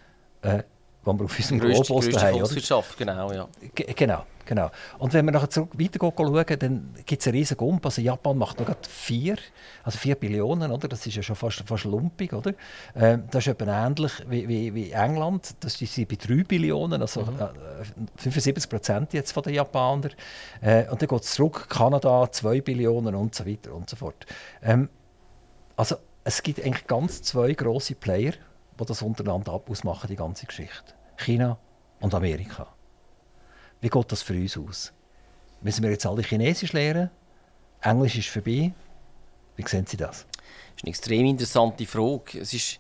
äh, die wir auf unserem grösste, Globus grösste haben. Volkswirtschaft, genau, ja. G genau. Genau. Und wenn wir nachher zurück weiter schauen, dann gibt es einen riesigen Gump. Also Japan macht noch vier, also vier Billionen, oder? Das ist ja schon fast, fast lumpig, oder? Ähm, das ist etwa ähnlich wie, wie, wie England. Das ist bei drei Billionen, also mhm. äh, 75 Prozent jetzt von den Japanern. Äh, und dann geht es zurück, Kanada zwei Billionen und so weiter und so fort. Ähm, also es gibt eigentlich ganz zwei große Player, die das untereinander ausmachen, die ganze Geschichte. China und Amerika. Wie geht das für uns aus? Müssen wir jetzt alle Chinesisch lernen? Englisch ist vorbei. Wie sehen Sie das? Das ist eine extrem interessante Frage. Es ist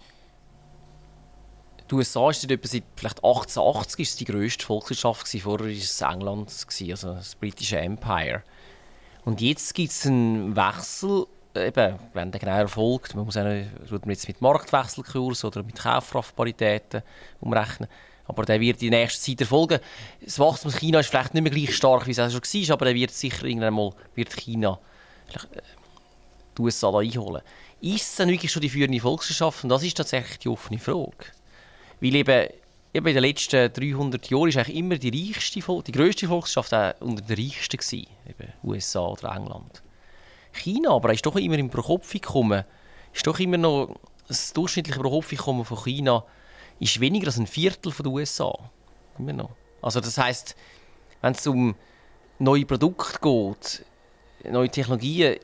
die USA ist seit vielleicht 1880 ist die grösste Volkswirtschaft vorher war es England also das britische Empire. Und jetzt gibt es einen Wechsel, eben, wenn der genau erfolgt, man muss auch, jetzt mit Marktwechselkurs oder mit Kaufkraftparitäten umrechnen. Aber der wird in nächster Zeit erfolgen. Das Wachstum in China ist vielleicht nicht mehr gleich stark, wie es schon war, aber er wird sicher irgendwann mal wird China äh, die USA einholen. Ist es dann wirklich schon die führende Volkswirtschaft? Und das ist tatsächlich die offene Frage. Weil eben, eben in den letzten 300 Jahren ist eigentlich immer die reichste, die grösste Volkswirtschaft unter den reichsten gewesen, eben USA oder England. China aber ist doch immer im Pro-Kopf-Einkommen, ist doch immer noch das durchschnittliche Pro-Kopf-Einkommen von China ist weniger als ein Viertel von den USA. Immer noch. Also das heißt, wenn es um neue Produkte geht, neue Technologien,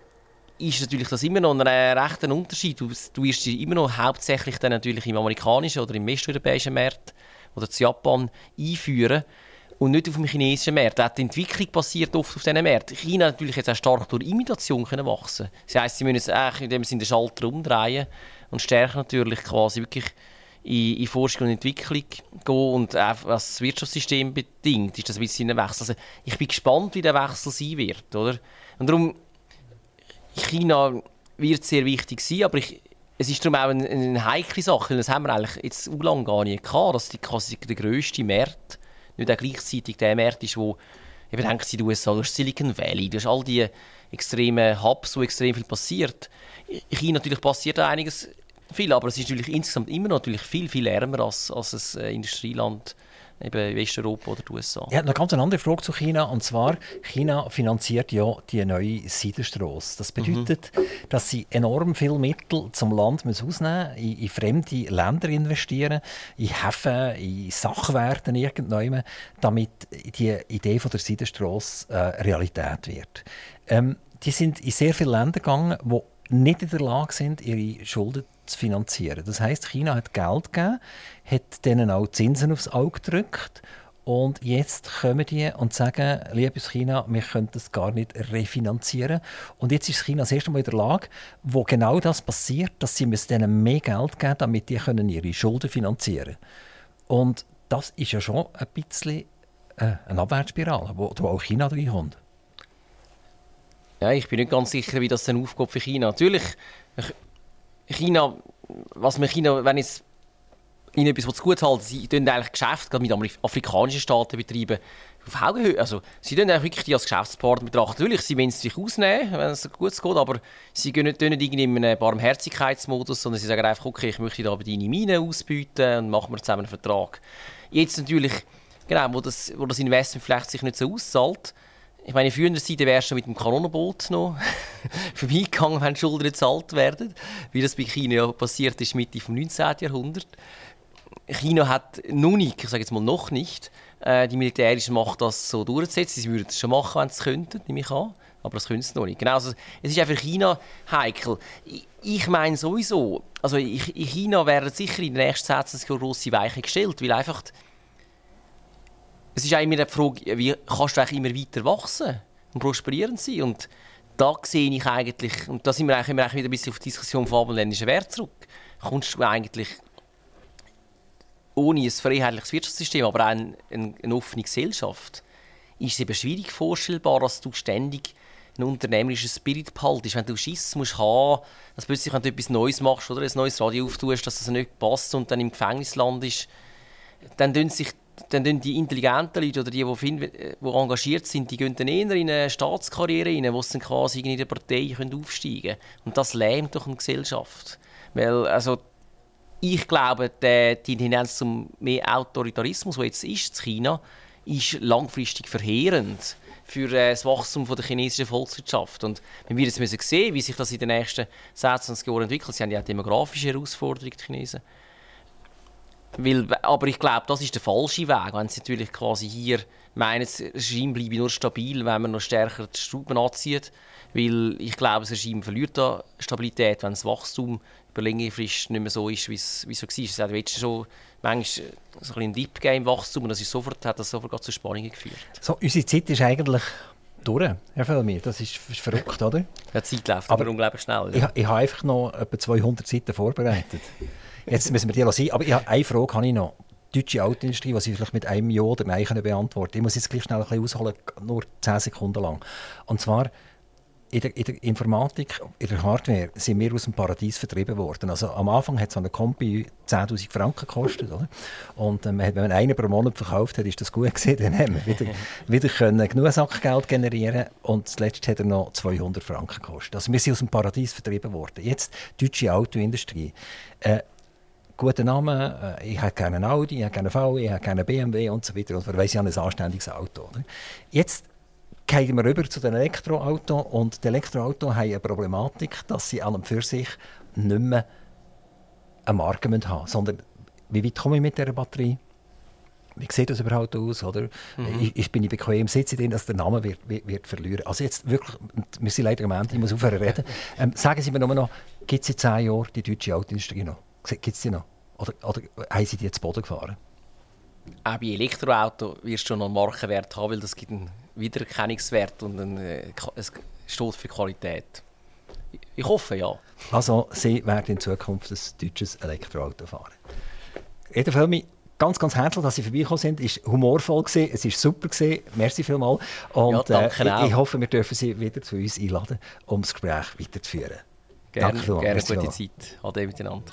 ist natürlich das immer noch ein rechter Unterschied. Du, du wirst immer noch hauptsächlich dann natürlich im amerikanischen oder im westeuropäischen Markt oder zu Japan einführen und nicht auf dem chinesischen Markt. Die Entwicklung passiert oft auf diesen Märkten. China natürlich jetzt auch stark durch Imitation können wachsen. Das heisst, sie müssen es in dem Sinne den Schalter umdrehen und stärken natürlich quasi wirklich in, in Forschung und Entwicklung gehen und auch was das Wirtschaftssystem bedingt, ist das ein bisschen ein Wechsel. Also ich bin gespannt, wie der Wechsel sein wird. Oder? Und darum, China wird sehr wichtig sein, aber ich, es ist darum auch eine, eine heikle Sache, das haben wir eigentlich jetzt so lange gar nicht gehabt, dass die quasi der grösste Markt nicht auch gleichzeitig der Markt ist, wo eben Sie, die USA, du hast Silicon Valley, du hast all die extremen Hubs, wo extrem viel passiert. In China natürlich passiert einiges viel, aber es ist natürlich insgesamt immer noch natürlich viel, viel ärmer als, als ein äh, Industrieland eben Westeuropa oder die USA. Ja, eine ganz andere Frage zu China. Und zwar, China finanziert ja die neue Seidenstrasse. Das bedeutet, mhm. dass sie enorm viel Mittel zum Land müssen ausnehmen in, in fremde Länder investieren, in Häfen, in Sachwerten irgendwann, damit die Idee von der Seidenstrasse äh, Realität wird. Ähm, die sind in sehr viele Länder gegangen, die nicht in der Lage sind, ihre Schulden zu finanzieren. Das heißt, China hat Geld gegeben, hat denen auch Zinsen aufs Auge gedrückt und jetzt kommen die und sagen, liebes China, wir können das gar nicht refinanzieren. Und jetzt ist China das erste Mal in der Lage, wo genau das passiert, dass sie denen mehr Geld geben damit die können ihre Schulden finanzieren Und das ist ja schon ein bisschen äh, eine Abwärtsspirale, wo, wo auch China reinkommt. Ja, ich bin nicht ganz sicher, wie das dann aufgeht für China. Natürlich, China, was man China, wenn es ihnen etwas zu gut halten, sie tun eigentlich Geschäfte gerade mit afrikanischen Staaten betreiben auf Augenhöhe. Also, sie tun eigentlich wirklich die als Geschäftspartner betrachten. Natürlich, sie wollen es sich ausnehmen, wenn es gut geht, aber sie gehen nicht, nicht in einem Barmherzigkeitsmodus, sondern sie sagen einfach, okay, ich möchte da deine Mine ausbieten und machen wir zusammen einen Vertrag. Jetzt natürlich, genau, wo das, wo das Investment vielleicht sich nicht so auszahlt, ich meine, früher Seite wäre schon mit dem Kanonenboot noch vorbeigegangen, wenn Schulden gezahlt werden, wie das bei China ja passiert ist Mitte des 19. Jahrhunderts. China hat noch nicht, ich sage jetzt mal noch nicht, äh, die militärische Macht das so durchzusetzen. Sie würden es schon machen, wenn sie es könnten, nehme ich an. Aber das können sie noch nicht. Genau, also, es ist auch für China heikel. Ich, meine sowieso, also in China werden sicher in den nächsten 10 Jahren grosse Weichen gestellt, weil einfach es ist auch immer die Frage, wie kannst du immer weiter wachsen und prosperierend sein? Und da sehe ich eigentlich, und da sind wir eigentlich wieder ein bisschen auf die Diskussion vom abendländischen Wert zurück, kommst du eigentlich ohne ein freiheitliches Wirtschaftssystem, aber auch eine, eine, eine offene Gesellschaft, ist es eben schwierig vorstellbar, dass du ständig einen unternehmerischen Spirit behaltest. Wenn du Schiss musst haben, dass plötzlich, wenn du etwas Neues machst oder ein neues Radio auftust, dass das nicht passt und dann im Gefängnis landest, dann tun sich dann die intelligenten Leute oder die, die, die engagiert sind, die gehen dann eher in eine Staatskarriere rein, wo sie dann quasi in der Partei können aufsteigen können. Und das lähmt doch eine Gesellschaft. Weil, also, ich glaube, die, die Tendenz zum mehr Autoritarismus, der jetzt ist in China, ist langfristig verheerend für äh, das Wachstum der chinesischen Volkswirtschaft. Und wenn wir jetzt müssen sehen, wie sich das in den nächsten 16 Jahren entwickelt, sie haben ja demografische Herausforderungen, die Chinesen, weil, aber ich glaube, das ist der falsche Weg, wenn sie natürlich quasi hier meinen, das Regime bleibe nur stabil, wenn man noch stärker die Schrauben anzieht. Weil ich glaube, das Regime verliert da Stabilität, wenn das Wachstum über längere Frist nicht mehr so ist, wie es, wie es so war. Es hat jetzt schon manchmal so ein Dip im Wachstum und das ist sofort, hat das sofort zu Spannungen geführt. So, unsere Zeit ist eigentlich durch, Herr Felmir. Das ist, ist verrückt, oder? Ja, die Zeit läuft aber, aber unglaublich schnell. Ja. Ich, ich habe einfach noch etwa 200 Seiten vorbereitet. Jetzt müssen wir die lassen. Aber ich eine Frage habe ich noch. Die deutsche Autoindustrie, die Sie vielleicht mit einem Ja oder Nein können beantworten Ich muss jetzt gleich schnell ein bisschen ausholen, nur 10 Sekunden lang. Und zwar, in der, in der, Informatik, in der Hardware sind wir aus dem Paradies vertrieben worden. Also am Anfang hat so eine Kombi 10'000 Franken gekostet. Oder? Und ähm, wenn man einen pro Monat verkauft hat, ist das gut gewesen. Dann haben wir wieder, wieder können genug Sackgeld generieren und zuletzt hat er noch 200 Franken gekostet. Also wir sind aus dem Paradies vertrieben worden. Jetzt die deutsche Autoindustrie. Äh, guten Namen, äh, ich habe keinen Audi, ich habe keinen VW, ich habe keinen BMW und so weiter. Und weiss, ich ein anständiges Auto. Oder? Jetzt gehen wir rüber zu den Elektroautos und die Elektroautos haben eine Problematik, dass sie an und für sich nicht mehr eine Marke haben sondern wie weit komme ich mit dieser Batterie? Wie sieht das überhaupt aus? Oder? Mhm. Ich, ich, bin ich bequem, sitze drin, dass der Name wird, wird, wird verlieren. Also jetzt wirklich, wir sind leider am Ende, ich muss aufhören reden. Ähm, sagen Sie mir nur noch, gibt es in zehn Jahren die deutsche Autoindustrie noch? Gibt es die noch? Oder, oder haben Sie die jetzt Boden gefahren? Auch bei Elektroauto wirst du noch einen Markenwert haben, weil das gibt einen Wiedererkennungswert und einen, äh, es steht für Qualität. Ich hoffe, ja. Also, Sie werden in Zukunft ein deutsches Elektroauto fahren? Eda Völmi, ganz, ganz herzlich, dass Sie vorbeigekommen sind. Es war humorvoll, gewesen, es war super. Gewesen. Merci vielmals. Und ja, danke äh, ich, ich, hoffe, wir dürfen Sie wieder zu uns einladen, um das Gespräch weiterzuführen. Gerne, gerne gute Zeit. Ade miteinander.